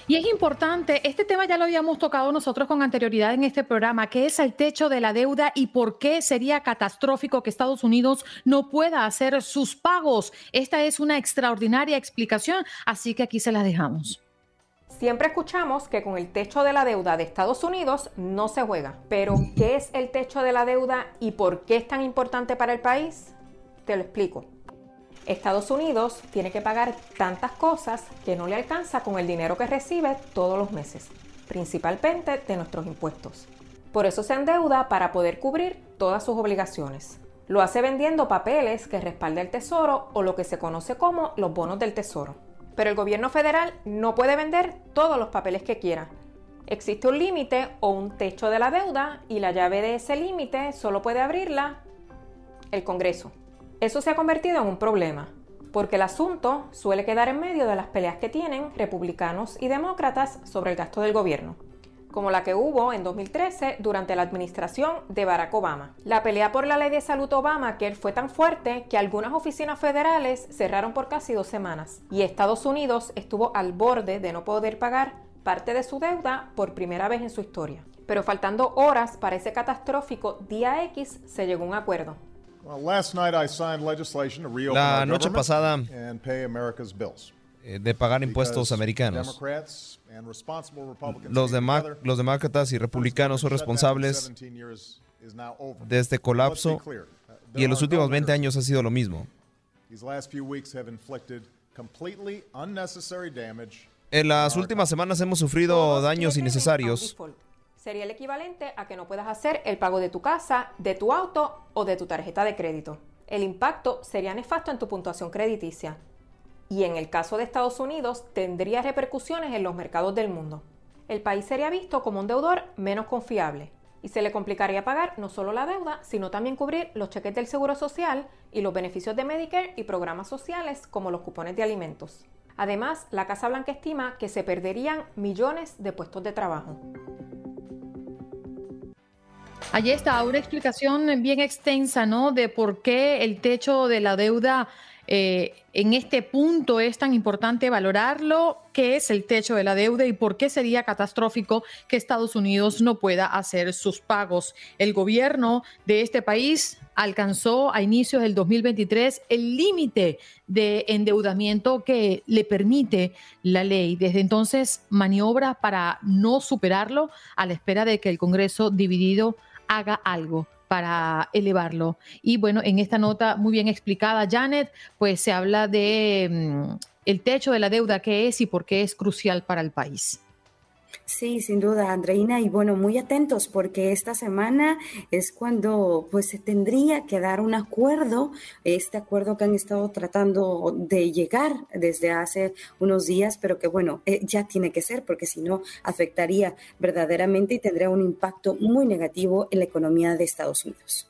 Y es importante, este tema ya lo habíamos tocado nosotros con anterioridad en este programa, que es el techo de la deuda y por qué sería catastrófico que Estados Unidos no pueda hacer sus pagos. Esta es una extraordinaria explicación, así que aquí se la dejamos. Siempre escuchamos que con el techo de la deuda de Estados Unidos no se juega, pero ¿qué es el techo de la deuda y por qué es tan importante para el país? Te lo explico. Estados Unidos tiene que pagar tantas cosas que no le alcanza con el dinero que recibe todos los meses, principalmente de nuestros impuestos. Por eso se endeuda para poder cubrir todas sus obligaciones. Lo hace vendiendo papeles que respalda el Tesoro o lo que se conoce como los bonos del Tesoro. Pero el gobierno federal no puede vender todos los papeles que quiera. Existe un límite o un techo de la deuda y la llave de ese límite solo puede abrirla el Congreso. Eso se ha convertido en un problema, porque el asunto suele quedar en medio de las peleas que tienen republicanos y demócratas sobre el gasto del gobierno, como la que hubo en 2013 durante la administración de Barack Obama. La pelea por la ley de salud Obama que fue tan fuerte que algunas oficinas federales cerraron por casi dos semanas y Estados Unidos estuvo al borde de no poder pagar parte de su deuda por primera vez en su historia. Pero faltando horas para ese catastrófico día X se llegó a un acuerdo. La noche pasada eh, de pagar impuestos americanos. Los, los demócratas y republicanos son responsables de este colapso y en los últimos 20 años ha sido lo mismo. En las últimas semanas hemos sufrido daños innecesarios. Sería el equivalente a que no puedas hacer el pago de tu casa, de tu auto o de tu tarjeta de crédito. El impacto sería nefasto en tu puntuación crediticia y en el caso de Estados Unidos tendría repercusiones en los mercados del mundo. El país sería visto como un deudor menos confiable y se le complicaría pagar no solo la deuda, sino también cubrir los cheques del Seguro Social y los beneficios de Medicare y programas sociales como los cupones de alimentos. Además, la Casa Blanca estima que se perderían millones de puestos de trabajo. Allí está una explicación bien extensa, ¿no? De por qué el techo de la deuda eh, en este punto es tan importante valorarlo, qué es el techo de la deuda y por qué sería catastrófico que Estados Unidos no pueda hacer sus pagos. El gobierno de este país alcanzó a inicios del 2023 el límite de endeudamiento que le permite la ley. Desde entonces maniobra para no superarlo a la espera de que el Congreso dividido haga algo para elevarlo. Y bueno, en esta nota muy bien explicada, Janet, pues se habla de mm, el techo de la deuda, qué es y por qué es crucial para el país. Sí, sin duda, Andreina, y bueno, muy atentos porque esta semana es cuando pues se tendría que dar un acuerdo, este acuerdo que han estado tratando de llegar desde hace unos días, pero que bueno, eh, ya tiene que ser porque si no afectaría verdaderamente y tendría un impacto muy negativo en la economía de Estados Unidos.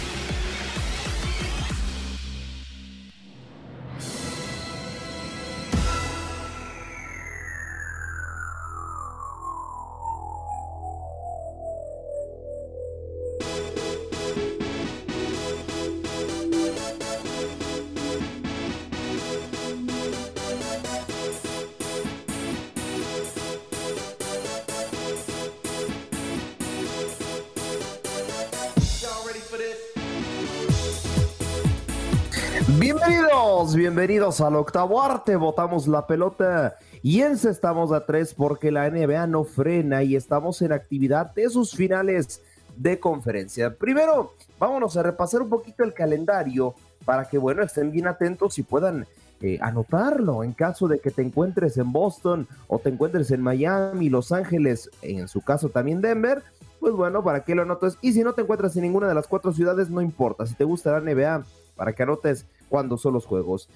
Bienvenidos, bienvenidos al octavo arte. Botamos la pelota y encestamos a tres porque la NBA no frena y estamos en actividad de sus finales de conferencia. Primero, vámonos a repasar un poquito el calendario para que, bueno, estén bien atentos y puedan eh, anotarlo en caso de que te encuentres en Boston o te encuentres en Miami, Los Ángeles, en su caso también Denver. Pues bueno, para que lo anotes. Y si no te encuentras en ninguna de las cuatro ciudades, no importa. Si te gusta la NBA, para que anotes cuando son los juegos.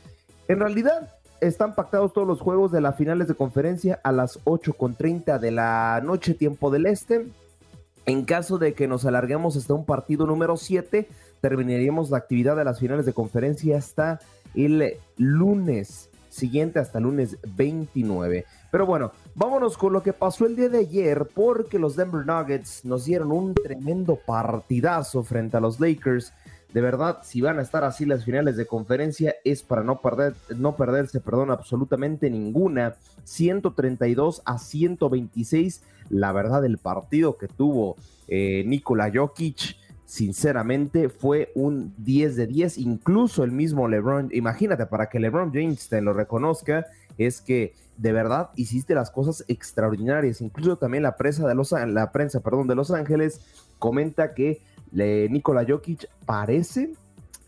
En realidad, están pactados todos los juegos de las finales de conferencia a las 8.30 de la noche, tiempo del este. En caso de que nos alarguemos hasta un partido número 7, terminaríamos la actividad de las finales de conferencia hasta el lunes siguiente, hasta el lunes 29. Pero bueno, vámonos con lo que pasó el día de ayer, porque los Denver Nuggets nos dieron un tremendo partidazo frente a los Lakers de verdad, si van a estar así las finales de conferencia, es para no, perder, no perderse, perdón, absolutamente ninguna. 132 a 126, la verdad, el partido que tuvo eh, Nikola Jokic, sinceramente, fue un 10 de 10. Incluso el mismo LeBron, imagínate, para que LeBron James te lo reconozca, es que de verdad hiciste las cosas extraordinarias. Incluso también la prensa de Los, la prensa, perdón, de Los Ángeles comenta que Nikola Jokic parece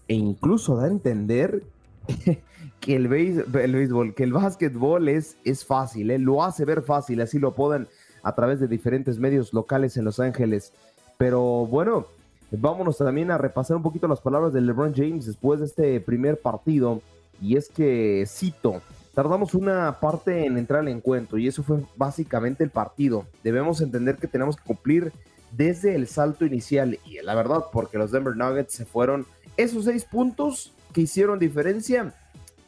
e incluso da a entender que el, béisbol, que el básquetbol es, es fácil, ¿eh? lo hace ver fácil, así lo podan a través de diferentes medios locales en Los Ángeles. Pero bueno, vámonos también a repasar un poquito las palabras de LeBron James después de este primer partido. Y es que, cito, tardamos una parte en entrar al encuentro y eso fue básicamente el partido. Debemos entender que tenemos que cumplir desde el salto inicial. Y la verdad, porque los Denver Nuggets se fueron esos seis puntos que hicieron diferencia,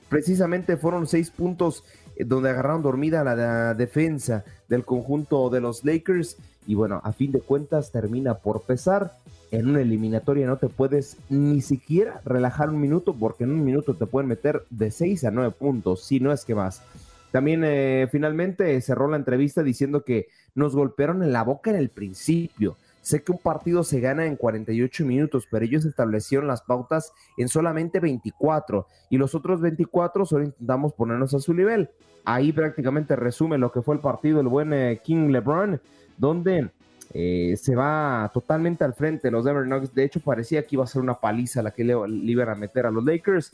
precisamente fueron seis puntos eh, donde agarraron dormida la, defensa del conjunto de los Lakers. Y bueno, a fin de cuentas termina por pesar. En una eliminatoria no te puedes ni siquiera relajar un minuto porque en un minuto te pueden meter de 6 a 9 puntos, si no es que más. También eh, finalmente cerró la entrevista diciendo que nos golpearon en la boca en el principio. Sé que un partido se gana en 48 minutos, pero ellos establecieron las pautas en solamente 24 y los otros 24 solo intentamos ponernos a su nivel. Ahí prácticamente resume lo que fue el partido el buen eh, King LeBron, donde eh, se va totalmente al frente los Denver Nuggets. De hecho, parecía que iba a ser una paliza la que le, le iban a meter a los Lakers.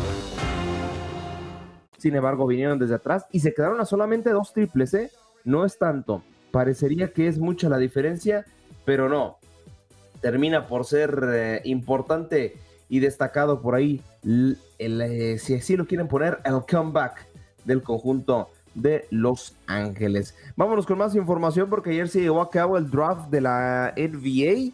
Sin embargo, vinieron desde atrás y se quedaron a solamente dos triples, ¿eh? No es tanto. Parecería que es mucha la diferencia, pero no. Termina por ser eh, importante y destacado por ahí, eh, si así lo quieren poner, el comeback del conjunto de Los Ángeles. Vámonos con más información porque ayer se llevó a cabo el draft de la NBA.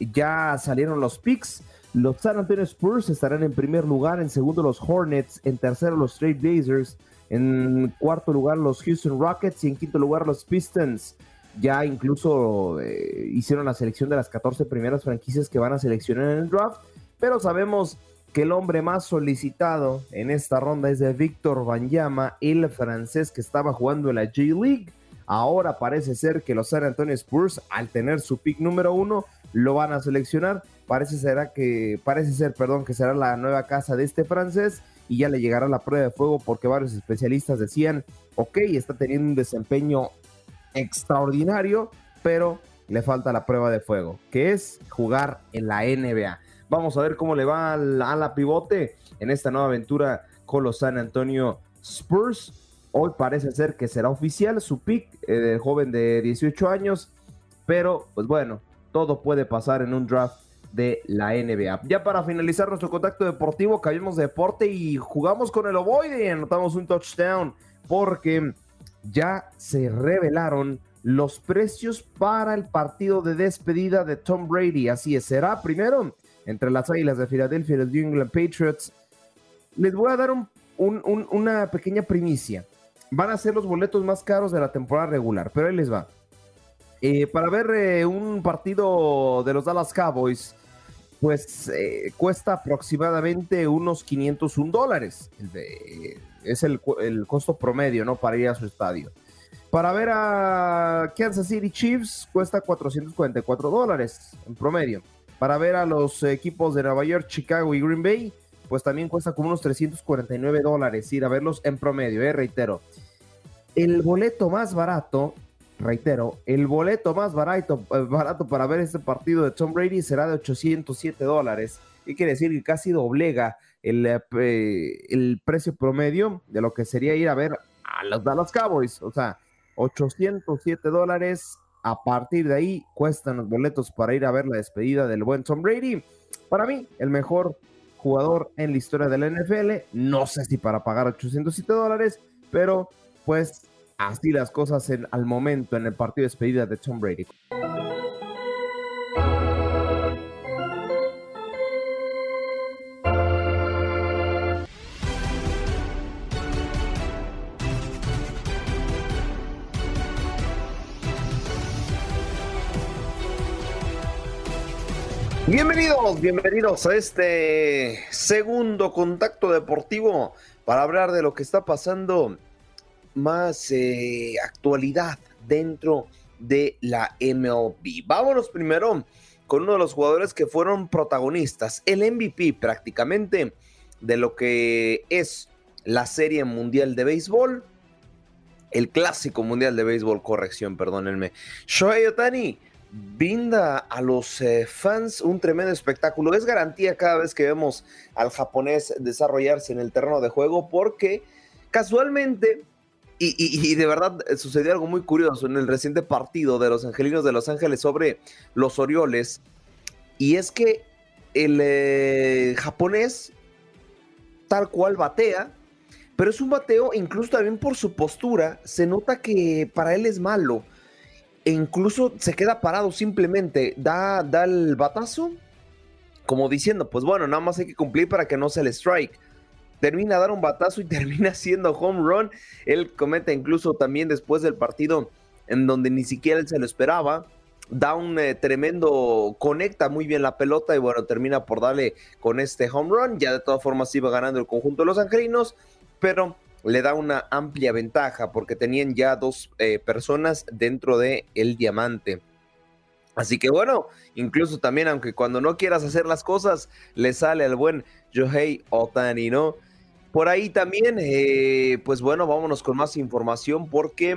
Ya salieron los picks. Los San Antonio Spurs estarán en primer lugar, en segundo los Hornets, en tercero los Straight Blazers, en cuarto lugar los Houston Rockets y en quinto lugar los Pistons. Ya incluso eh, hicieron la selección de las 14 primeras franquicias que van a seleccionar en el draft, pero sabemos que el hombre más solicitado en esta ronda es de Víctor Banyama, el francés que estaba jugando en la J-League. Ahora parece ser que los San Antonio Spurs, al tener su pick número uno, lo van a seleccionar. Parece, será que, parece ser perdón, que será la nueva casa de este francés y ya le llegará la prueba de fuego porque varios especialistas decían, ok, está teniendo un desempeño extraordinario, pero le falta la prueba de fuego, que es jugar en la NBA. Vamos a ver cómo le va a la, pivote en esta nueva aventura con los San Antonio Spurs. Hoy parece ser que será oficial su pick eh, del joven de 18 años, pero pues bueno, todo puede pasar en un draft de la NBA. Ya para finalizar nuestro contacto deportivo, cambiamos de deporte y jugamos con el ovoide y anotamos un touchdown porque ya se revelaron los precios para el partido de despedida de Tom Brady. Así es, será primero entre las Águilas de Filadelfia y los New England Patriots. Les voy a dar una pequeña primicia. Van a ser los boletos más caros de la temporada regular, pero ahí les va. Eh, para ver eh, un partido de los Dallas Cowboys, pues eh, cuesta aproximadamente unos 501 dólares. es el, el, costo promedio, ¿no? Para ir a su estadio. Para ver a Kansas City Chiefs cuesta 444 dólares en promedio. Para ver a los equipos de Nueva York, Chicago y Green Bay, pues también cuesta como unos 349 dólares ir a verlos en promedio, eh, reitero. El boleto más barato, reitero, el boleto más barato, eh, barato para ver este partido de Tom Brady será de 807 dólares. ¿Qué quiere decir? Que casi doblega el, eh, el precio promedio de lo que sería ir a ver a los Dallas Cowboys. O sea, 807 dólares a partir de ahí cuestan los boletos para ir a ver la despedida del buen Tom Brady. Para mí, el mejor jugador en la historia de la NFL. No sé si para pagar 807 dólares, pero pues así las cosas al momento en el partido de despedida de Tom Brady. Bienvenidos, bienvenidos a este segundo contacto deportivo para hablar de lo que está pasando más eh, actualidad dentro de la MLB. Vámonos primero con uno de los jugadores que fueron protagonistas, el MVP prácticamente de lo que es la Serie Mundial de Béisbol, el Clásico Mundial de Béisbol, corrección, perdónenme. Shohei Otani brinda a los eh, fans un tremendo espectáculo. Es garantía cada vez que vemos al japonés desarrollarse en el terreno de juego porque casualmente, y, de verdad sucedió algo muy curioso en el reciente partido de los Angelinos de Los Ángeles sobre los Orioles, y es que el eh, japonés tal cual batea, pero es un bateo incluso también por su postura, se nota que para él es malo e incluso se queda parado simplemente, da, da el batazo, como diciendo, pues bueno, nada más hay que cumplir para que no se le strike. Termina a dar un batazo y termina siendo home run. Él comete incluso también después del partido en donde ni siquiera él se lo esperaba. Da un eh, tremendo, conecta muy bien la pelota y bueno, termina por darle con este home run. Ya de todas formas iba ganando el conjunto de los angelinos, pero le da una amplia ventaja porque tenían ya dos eh, personas dentro de el diamante. Así que bueno, incluso también, aunque cuando no quieras hacer las cosas, le sale al buen Yohei Otani, ¿no? Por ahí también, eh, pues bueno, vámonos con más información porque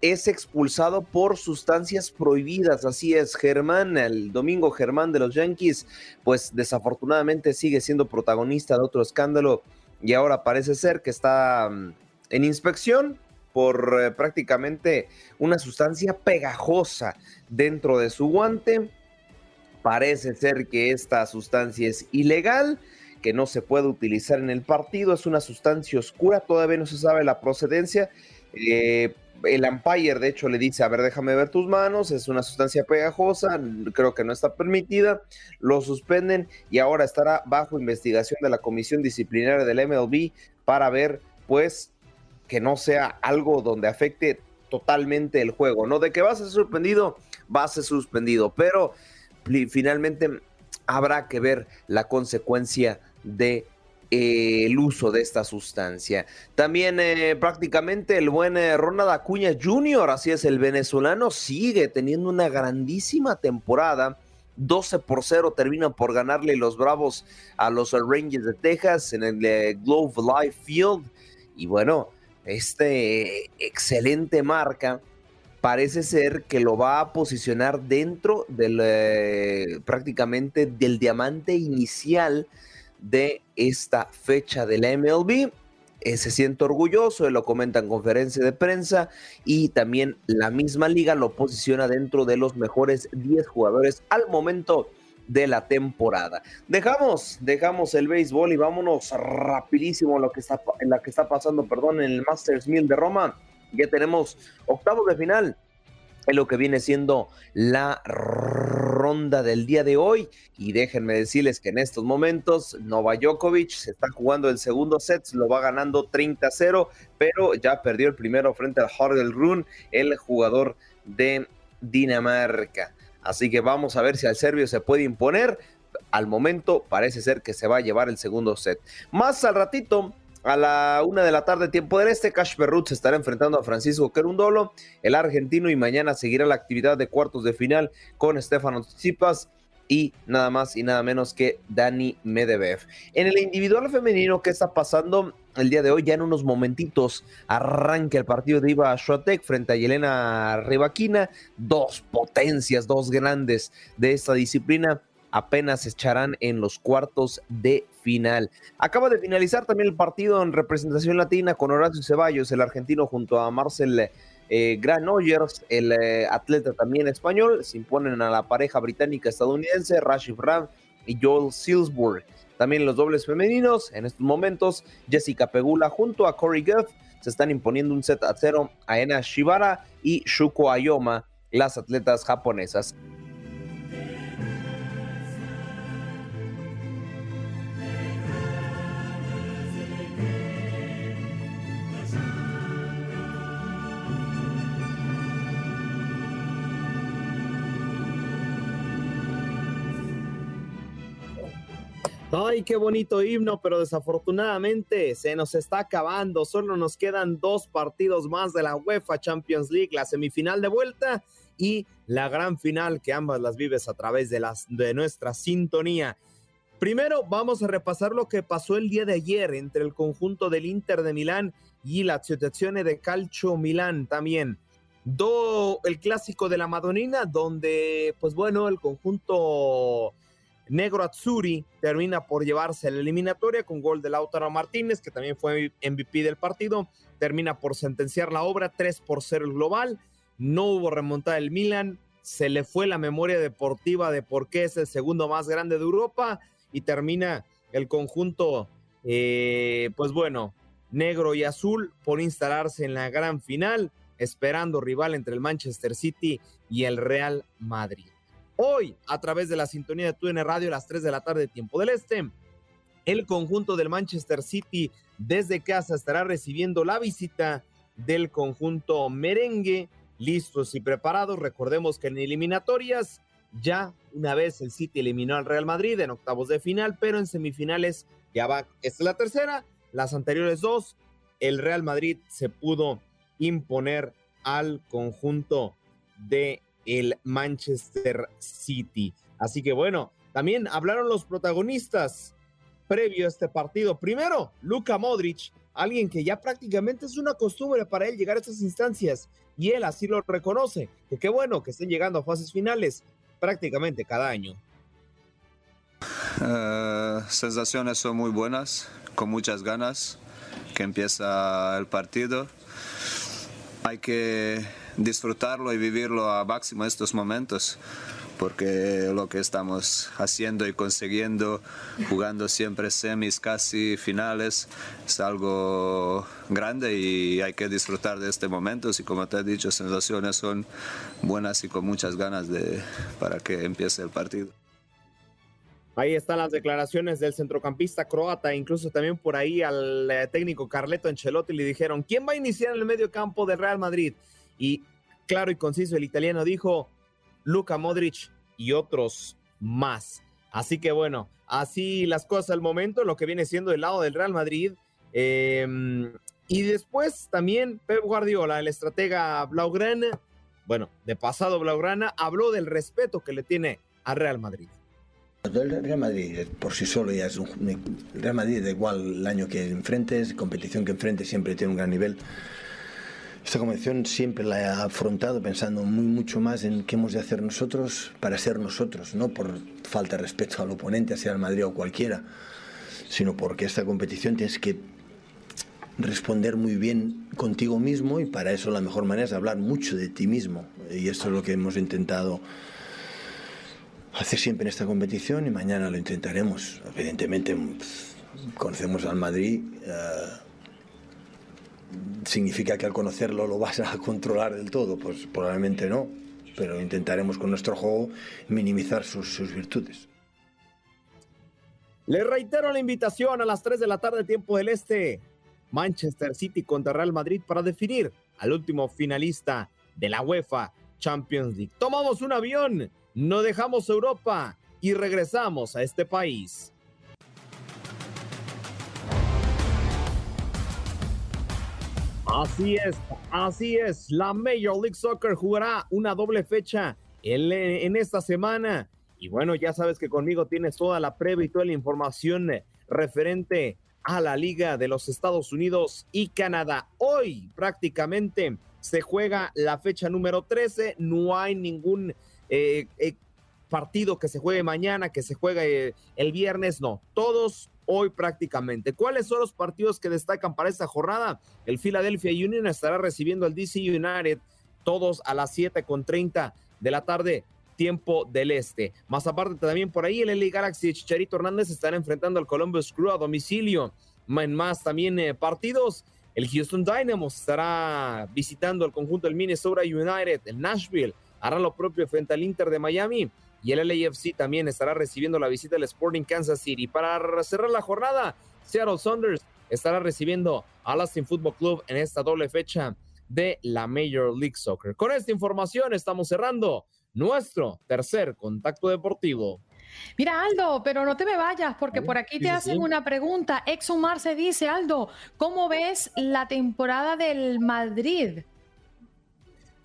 es expulsado por sustancias prohibidas. Así es, Germán, el domingo Germán de los Yankees, pues desafortunadamente sigue siendo protagonista de otro escándalo y ahora parece ser que está mm, en inspección por eh, prácticamente una sustancia pegajosa dentro de su guante. Parece ser que esta sustancia es ilegal, que no se puede utilizar en el partido, es una sustancia oscura, todavía no se sabe la procedencia. Eh, el umpire, de hecho, le dice, a ver, déjame ver tus manos, es una sustancia pegajosa, creo que no está permitida, lo suspenden y ahora estará bajo investigación de la Comisión Disciplinaria del MLB para ver, pues, que no sea algo donde afecte totalmente el juego, ¿no? De que va a ser suspendido, va a ser suspendido, pero finalmente habrá que ver la consecuencia de el uso de esta sustancia. También eh, prácticamente el buen eh, Ronald Acuña Jr., así es, el venezolano sigue teniendo una grandísima temporada. 12 por 0 terminan por ganarle los Bravos a los Rangers de Texas en el eh, Globe Life Field. Y bueno, este excelente marca parece ser que lo va a posicionar dentro del prácticamente del diamante inicial de esta fecha de la MLB. Eh, se siente orgulloso, lo comenta en conferencia de prensa y también la misma liga lo posiciona dentro de los mejores 10 jugadores al momento de la temporada. Dejamos, dejamos el béisbol y vámonos rapidísimo a lo que está, en la que está pasando, perdón, en el Masters 1000 de Roma. Ya tenemos octavos de final en lo que viene siendo la ronda del día de hoy. Y déjenme decirles que en estos momentos Nova Djokovic se está jugando el segundo set, lo va ganando 30-0, pero ya perdió el primero frente al Hardel Run, el jugador de Dinamarca. Así que vamos a ver si al serbio se puede imponer. Al momento parece ser que se va a llevar el segundo set. Más al ratito a la una de la tarde, tiempo del este, Cash Perrut se estará enfrentando a Francisco Querundolo, el argentino, y mañana seguirá la actividad de cuartos de final con Stefano Tsipas y nada más y nada menos que Dani Medebev. En el individual femenino, ¿qué está pasando el día de hoy? Ya en unos momentitos arranca el partido de Iva Swiatek frente a Yelena Rivaquina, dos potencias, dos grandes de esta disciplina apenas echarán en los cuartos de final. Acaba de finalizar también el partido en representación latina con Horacio Ceballos, el argentino, junto a Marcel eh, Granollers, el eh, atleta también español. Se imponen a la pareja británica-estadounidense, Rashid Ram y Joel Silsburg. También los dobles femeninos, en estos momentos, Jessica Pegula junto a Corey Guff se están imponiendo un set a cero a Ena Shibara y Shuko Ayoma, las atletas japonesas. Ay, qué bonito himno, pero desafortunadamente se nos está acabando. Solo nos quedan dos partidos más de la UEFA Champions League, la semifinal de vuelta y la gran final que ambas las vives a través de, las, de nuestra sintonía. Primero vamos a repasar lo que pasó el día de ayer entre el conjunto del Inter de Milán y la Associazione de Calcio Milán también. do, el clásico de la Madonina, donde, pues bueno, el conjunto negro Atsuri termina por llevarse la eliminatoria con gol de Lautaro Martínez, que también fue MVP del partido, termina por sentenciar la obra 3 por 0 el global, no hubo remontada del Milan, se le fue la memoria deportiva de por qué es el segundo más grande de Europa y termina el conjunto, eh, pues bueno, negro y azul por instalarse en la gran final, esperando rival entre el Manchester City y el Real Madrid. Hoy, a través de la sintonía de TUN Radio a las 3 de la tarde, tiempo del Este, el conjunto del Manchester City desde casa estará recibiendo la visita del conjunto merengue, listos y preparados. Recordemos que en eliminatorias ya una vez el City eliminó al Real Madrid en octavos de final, pero en semifinales ya va, esta es la tercera, las anteriores dos, el Real Madrid se pudo imponer al conjunto de el Manchester City. Así que bueno, también hablaron los protagonistas previo a este partido. Primero, Luka Modric, alguien que ya prácticamente es una costumbre para él llegar a estas instancias y él así lo reconoce, que qué bueno que estén llegando a fases finales prácticamente cada año. Uh, sensaciones son muy buenas, con muchas ganas que empieza el partido. Hay que disfrutarlo y vivirlo a máximo estos momentos porque lo que estamos haciendo y consiguiendo, jugando siempre semis, casi finales, es algo grande y hay que disfrutar de este momento. Y como te he dicho, sensaciones son buenas y con muchas ganas de, para que empiece el partido. Ahí están las declaraciones del centrocampista croata, incluso también por ahí al eh, técnico Carleto Ancelotti le dijeron, ¿quién va a iniciar en el medio campo del Real Madrid? Y claro y conciso, el italiano dijo, Luka Modric y otros más. Así que bueno, así las cosas al momento, lo que viene siendo el lado del Real Madrid. Em, y después también Pep Guardiola, el estratega Blaugrana, bueno, de pasado Blaugrana, habló del respeto que le tiene al Real Madrid. El Real Madrid por sí solo ya es un el Real Madrid da igual el año que enfrentes, competición que enfrentes siempre tiene un gran nivel. Esta competición siempre la he afrontado pensando muy mucho más en qué hemos de hacer nosotros para ser nosotros, no por falta de respeto al oponente, sea el Madrid o cualquiera, sino porque esta competición tienes que responder muy bien contigo mismo y para eso la mejor manera es hablar mucho de ti mismo y esto es lo que hemos intentado hace siempre en esta competición y mañana lo intentaremos. Evidentemente conocemos al Madrid. Eh, ¿Significa que al conocerlo lo vas a controlar del todo? Pues probablemente no, pero intentaremos con nuestro juego minimizar sus, sus virtudes. Le reitero la invitación a las 3 de la tarde, tiempo del Este. Manchester City contra Real Madrid para definir al último finalista de la UEFA Champions League. Tomamos un avión no dejamos Europa y regresamos a este país. Así es, así es. La Major League Soccer jugará una doble fecha en, esta semana. Y bueno, ya sabes que conmigo tienes toda la previa y toda la información referente a la Liga de los Estados Unidos y Canadá. Hoy prácticamente se juega la fecha número 13. No hay ningún eh, eh, partido que se juegue mañana, que se juegue eh, el viernes, no, todos hoy prácticamente. ¿Cuáles son los partidos que destacan para esta jornada? El Philadelphia Union estará recibiendo al DC United todos a las 7 con 30 de la tarde, tiempo del este. Más aparte también por ahí el LA Galaxy y Chicharito Hernández estarán enfrentando al Columbus Crew a domicilio. En más también partidos, el Houston Dynamo estará visitando el conjunto del Minnesota United, el Nashville hará lo propio frente al Inter de Miami y el LAFC también estará recibiendo la visita del Sporting Kansas City. Para cerrar la jornada, Seattle Saunders estará recibiendo al Austin Football Club en esta doble fecha de la Major League Soccer. Con esta información estamos cerrando nuestro tercer contacto deportivo. Mira, Aldo, pero no te me vayas porque por aquí te hacen una pregunta. Exumar se dice, Aldo, ¿cómo ves la temporada del Madrid?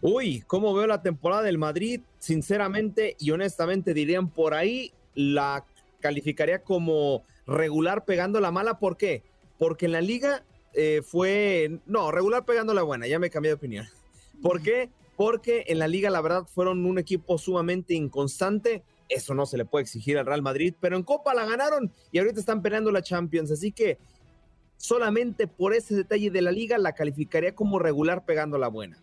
Uy, ¿cómo veo la temporada del Madrid? Sinceramente y honestamente dirían por ahí, la calificaría como regular pegando la mala. ¿Por qué? Porque en la liga eh, fue, no, regular pegando la buena, ya me cambié de opinión. ¿Por qué? porque en la liga la verdad fueron un equipo sumamente inconstante. Eso no se le puede exigir al Real Madrid, pero en Copa la ganaron y ahorita están peleando la Champions, así que solamente por ese detalle de la liga la calificaría como regular pegando la buena.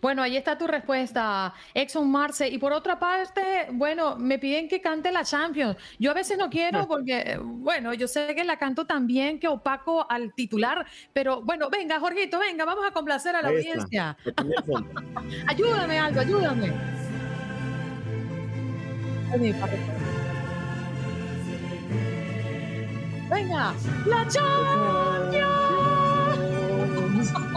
Bueno, ahí está tu respuesta, Exxon Marce. Y por otra parte, bueno, me piden que cante la Champions. Yo a veces no quiero porque, bueno, yo sé que la canto también que opaco al titular, pero bueno, venga, Jorgito, venga, vamos a complacer a la audiencia. ayúdame, Aldo, ayúdame. Venga, la Champions.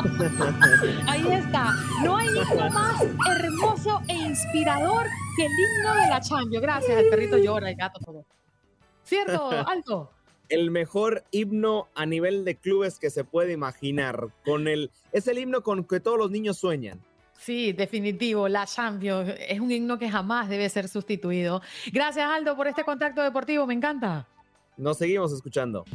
Ahí está. No hay himno más hermoso e inspirador que el himno de la Champions. Gracias, el perrito llora, el gato todo. ¿Cierto, Alto? El mejor himno a nivel de clubes que se puede imaginar. Con el, es el himno con que todos los niños sueñan. Sí, definitivo, la Champions es un himno que jamás debe ser sustituido. Gracias, Aldo, por este contacto deportivo, me encanta. Nos seguimos escuchando.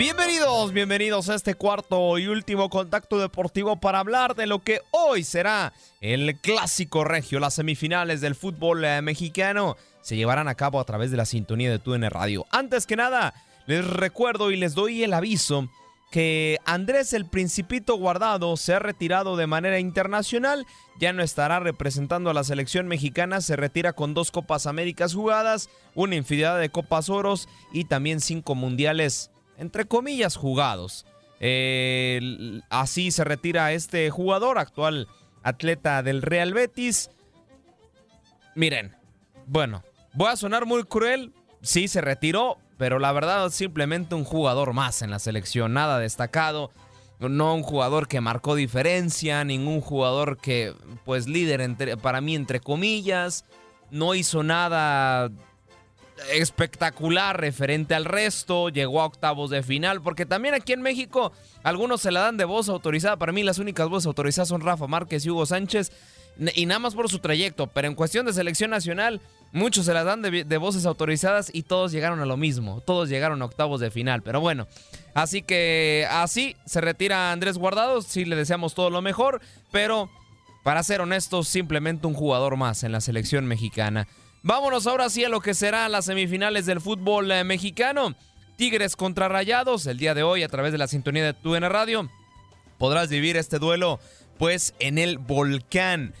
Bienvenidos, bienvenidos a este cuarto y último contacto deportivo para hablar de lo que hoy será el clásico regio. Las semifinales del fútbol eh, mexicano se llevarán a cabo a través de la sintonía de TUN Radio. Antes que nada, les recuerdo y les doy el aviso que Andrés el Principito Guardado se ha retirado de manera internacional, ya no estará representando a la selección mexicana, se retira con dos Copas Américas jugadas, una infinidad de Copas Oros y también cinco mundiales entre comillas, jugados. así se retira este jugador, actual atleta del Real Betis. Miren, bueno, voy a sonar muy cruel, sí se retiró, pero la verdad simplemente un jugador más en la selección, nada destacado, no un jugador que marcó diferencia, ningún jugador que, pues líder entre, para mí entre comillas, no hizo nada espectacular referente al resto, llegó a octavos de final, porque también aquí en México algunos se la dan de voz autorizada, para mí las únicas voces autorizadas son Rafa Márquez y Hugo Sánchez, y nada más por su trayecto, pero en cuestión de selección nacional, muchos se la dan de, voces autorizadas y todos llegaron a lo mismo, todos llegaron a octavos de final, pero bueno, así que así se retira Andrés Guardado, sí le deseamos todo lo mejor, pero para ser honestos, simplemente un jugador más en la selección mexicana. Vámonos ahora sí a lo que serán las semifinales del fútbol eh, mexicano. Tigres contra Rayados, el día de hoy a través de la sintonía de TUN Radio. Podrás vivir este duelo pues en el volcán.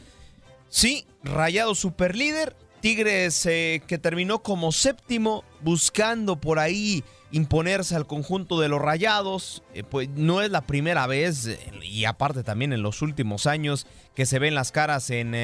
Sí, Rayados superlíder, Tigres eh, que terminó como séptimo buscando por ahí imponerse al conjunto de los Rayados. Eh, pues no es la primera vez y aparte también en los últimos años que se ven las caras en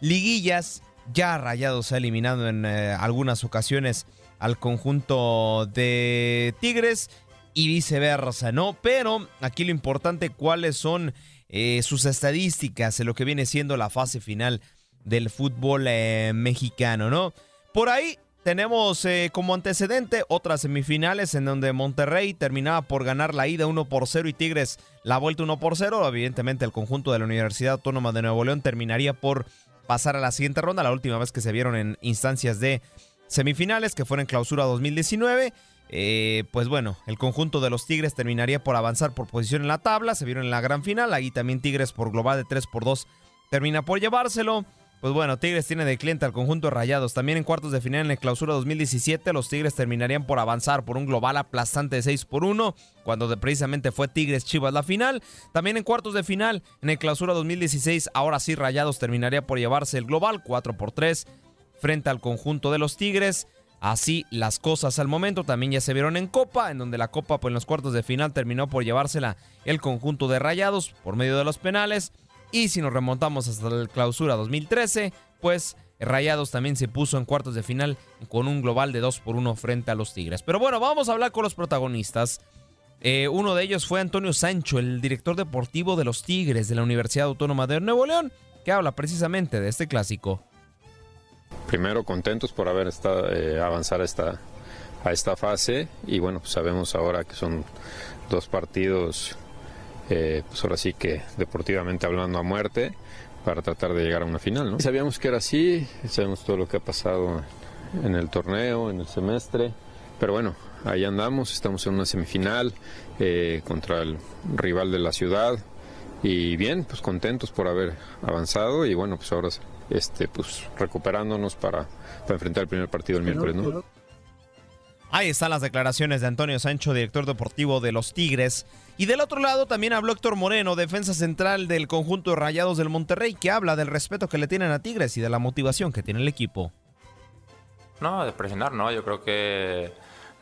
liguillas ya Rayados ha eliminado en eh, algunas ocasiones al conjunto de Tigres y viceversa, ¿no? Pero aquí lo importante, cuáles son eh, sus estadísticas en lo que viene siendo la fase final del fútbol eh, mexicano, ¿no? Por ahí tenemos como antecedente otras semifinales en donde Monterrey terminaba por ganar la ida 1 por 0 y Tigres la vuelta 1 por 0. Evidentemente el conjunto de la Universidad Autónoma de Nuevo León terminaría por pasar a la siguiente ronda, la última vez que se vieron en instancias de semifinales, que fueron en clausura 2019. Eh, pues bueno, el conjunto de los Tigres terminaría por avanzar por posición en la tabla, se vieron en la gran final, ahí también Tigres por global de 3 por 2 termina por llevárselo. Pues bueno, Tigres tiene de cliente al conjunto de Rayados. También en cuartos de final en la clausura 2017, los Tigres terminarían por avanzar por un global aplastante de 6 por 1, cuando precisamente fue Tigres Chivas la final. También en cuartos de final en el clausura 2016, ahora sí Rayados terminaría por llevarse el global 4 por 3 frente al conjunto de los Tigres. Así las cosas al momento también ya se vieron en Copa, en donde la Copa pues, en los cuartos de final terminó por llevársela el conjunto de Rayados por medio de los penales. Y si nos remontamos hasta la clausura 2013, pues Rayados también se puso en cuartos de final con un global de 2 por 1 frente a los Tigres. Pero bueno, vamos a hablar con los protagonistas. Eh, uno de ellos fue Antonio Sancho, el director deportivo de los Tigres de la Universidad Autónoma de Nuevo León, que habla precisamente de este clásico. Primero contentos por haber estado, eh, avanzar a esta, a esta fase y bueno, pues sabemos ahora que son dos partidos eh, pues ahora sí que deportivamente hablando a muerte para tratar de llegar a una final. ¿no? Sabíamos que era así, sabemos todo lo que ha pasado en el torneo, en el semestre, pero bueno, ahí andamos, estamos en una semifinal eh, contra el rival de la ciudad y bien, pues contentos por haber avanzado y bueno, pues ahora este, pues recuperándonos para, para enfrentar el primer partido el miércoles, ¿no? Ahí están las declaraciones de Antonio Sancho, director deportivo de los Tigres. Y del otro lado también habló Héctor Moreno, defensa central del conjunto de Rayados del Monterrey, que habla del respeto que le tienen a Tigres y de la motivación que tiene el equipo. No, de presionar, no. Yo creo que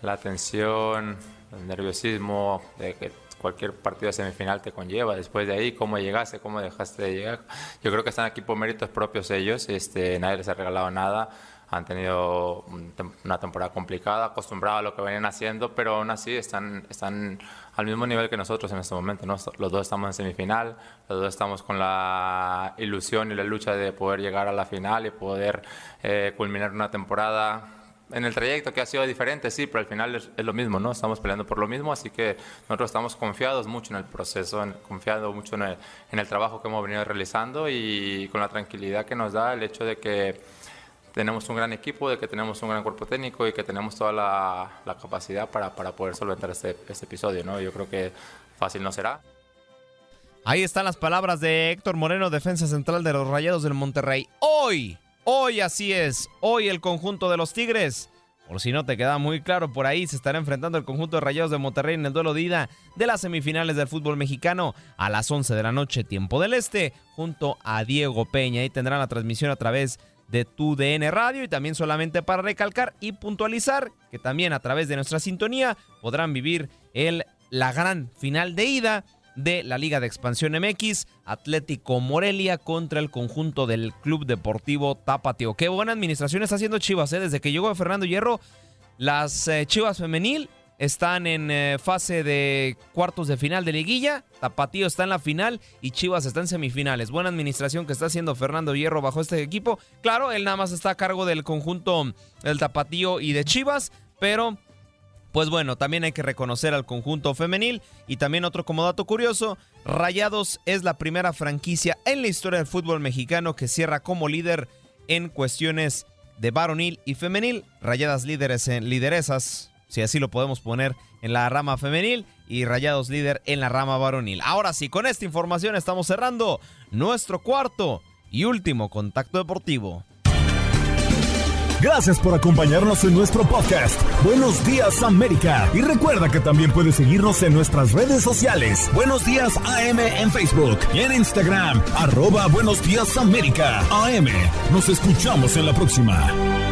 la tensión, el nerviosismo de que cualquier partido de semifinal te conlleva. Después de ahí, cómo llegaste, cómo dejaste de llegar. Yo creo que están aquí por méritos propios ellos. Este, nadie les ha regalado nada han tenido una temporada complicada, acostumbrados a lo que venían haciendo, pero aún así están, están al mismo nivel que nosotros en este momento. Los dos estamos en semifinal, los dos estamos con la ilusión y la lucha de poder llegar a la final y poder eh, culminar una temporada en el trayecto que ha sido diferente, sí, pero al final es, lo mismo, ¿no? Estamos peleando por lo mismo, así que nosotros estamos confiados mucho en el proceso, confiados mucho en el, en el trabajo que hemos venido realizando y con la tranquilidad que nos da el hecho de que tenemos un gran equipo, de que tenemos un gran cuerpo técnico y que tenemos toda la, capacidad para, para, poder solventar este, este episodio. ¿no? Yo creo que fácil no será. Ahí están las palabras de Héctor Moreno, defensa central de los Rayados del Monterrey. Hoy, hoy así es, hoy el conjunto de los Tigres. Por si no te queda muy claro, por ahí se estará enfrentando el conjunto de Rayados de Monterrey en el duelo de ida de las semifinales del fútbol mexicano a las 11 de la noche, tiempo del este, junto a Diego Peña. Ahí tendrán la transmisión a través de tu DN Radio y también solamente para recalcar y puntualizar que también a través de nuestra sintonía podrán vivir el, la gran final de ida de la Liga de Expansión MX, Atlético Morelia contra el conjunto del Club Deportivo Tapateo. Qué buena administración está haciendo Chivas, ¿eh? desde que llegó Fernando Hierro, las eh, Chivas femenil están en eh, fase de cuartos de final de liguilla. Tapatío está en la final y Chivas está en semifinales. Buena administración que está haciendo Fernando Hierro bajo este equipo. Claro, él nada más está a cargo del conjunto del Tapatío y de Chivas, pero pues bueno, también hay que reconocer al conjunto femenil y también otro como dato curioso, Rayados es la primera franquicia en la historia del fútbol mexicano que cierra como líder en cuestiones de varonil y femenil. Rayadas líderes en lideresas si así lo podemos poner en la rama femenil y Rayados líder en la rama varonil. Ahora sí, con esta información estamos cerrando nuestro cuarto y último contacto deportivo. Gracias por acompañarnos en nuestro podcast. Buenos días América. Y recuerda que también puedes seguirnos en nuestras redes sociales. Buenos días AM en Facebook y en Instagram. Arroba Buenos días América. AM. Nos escuchamos en la próxima.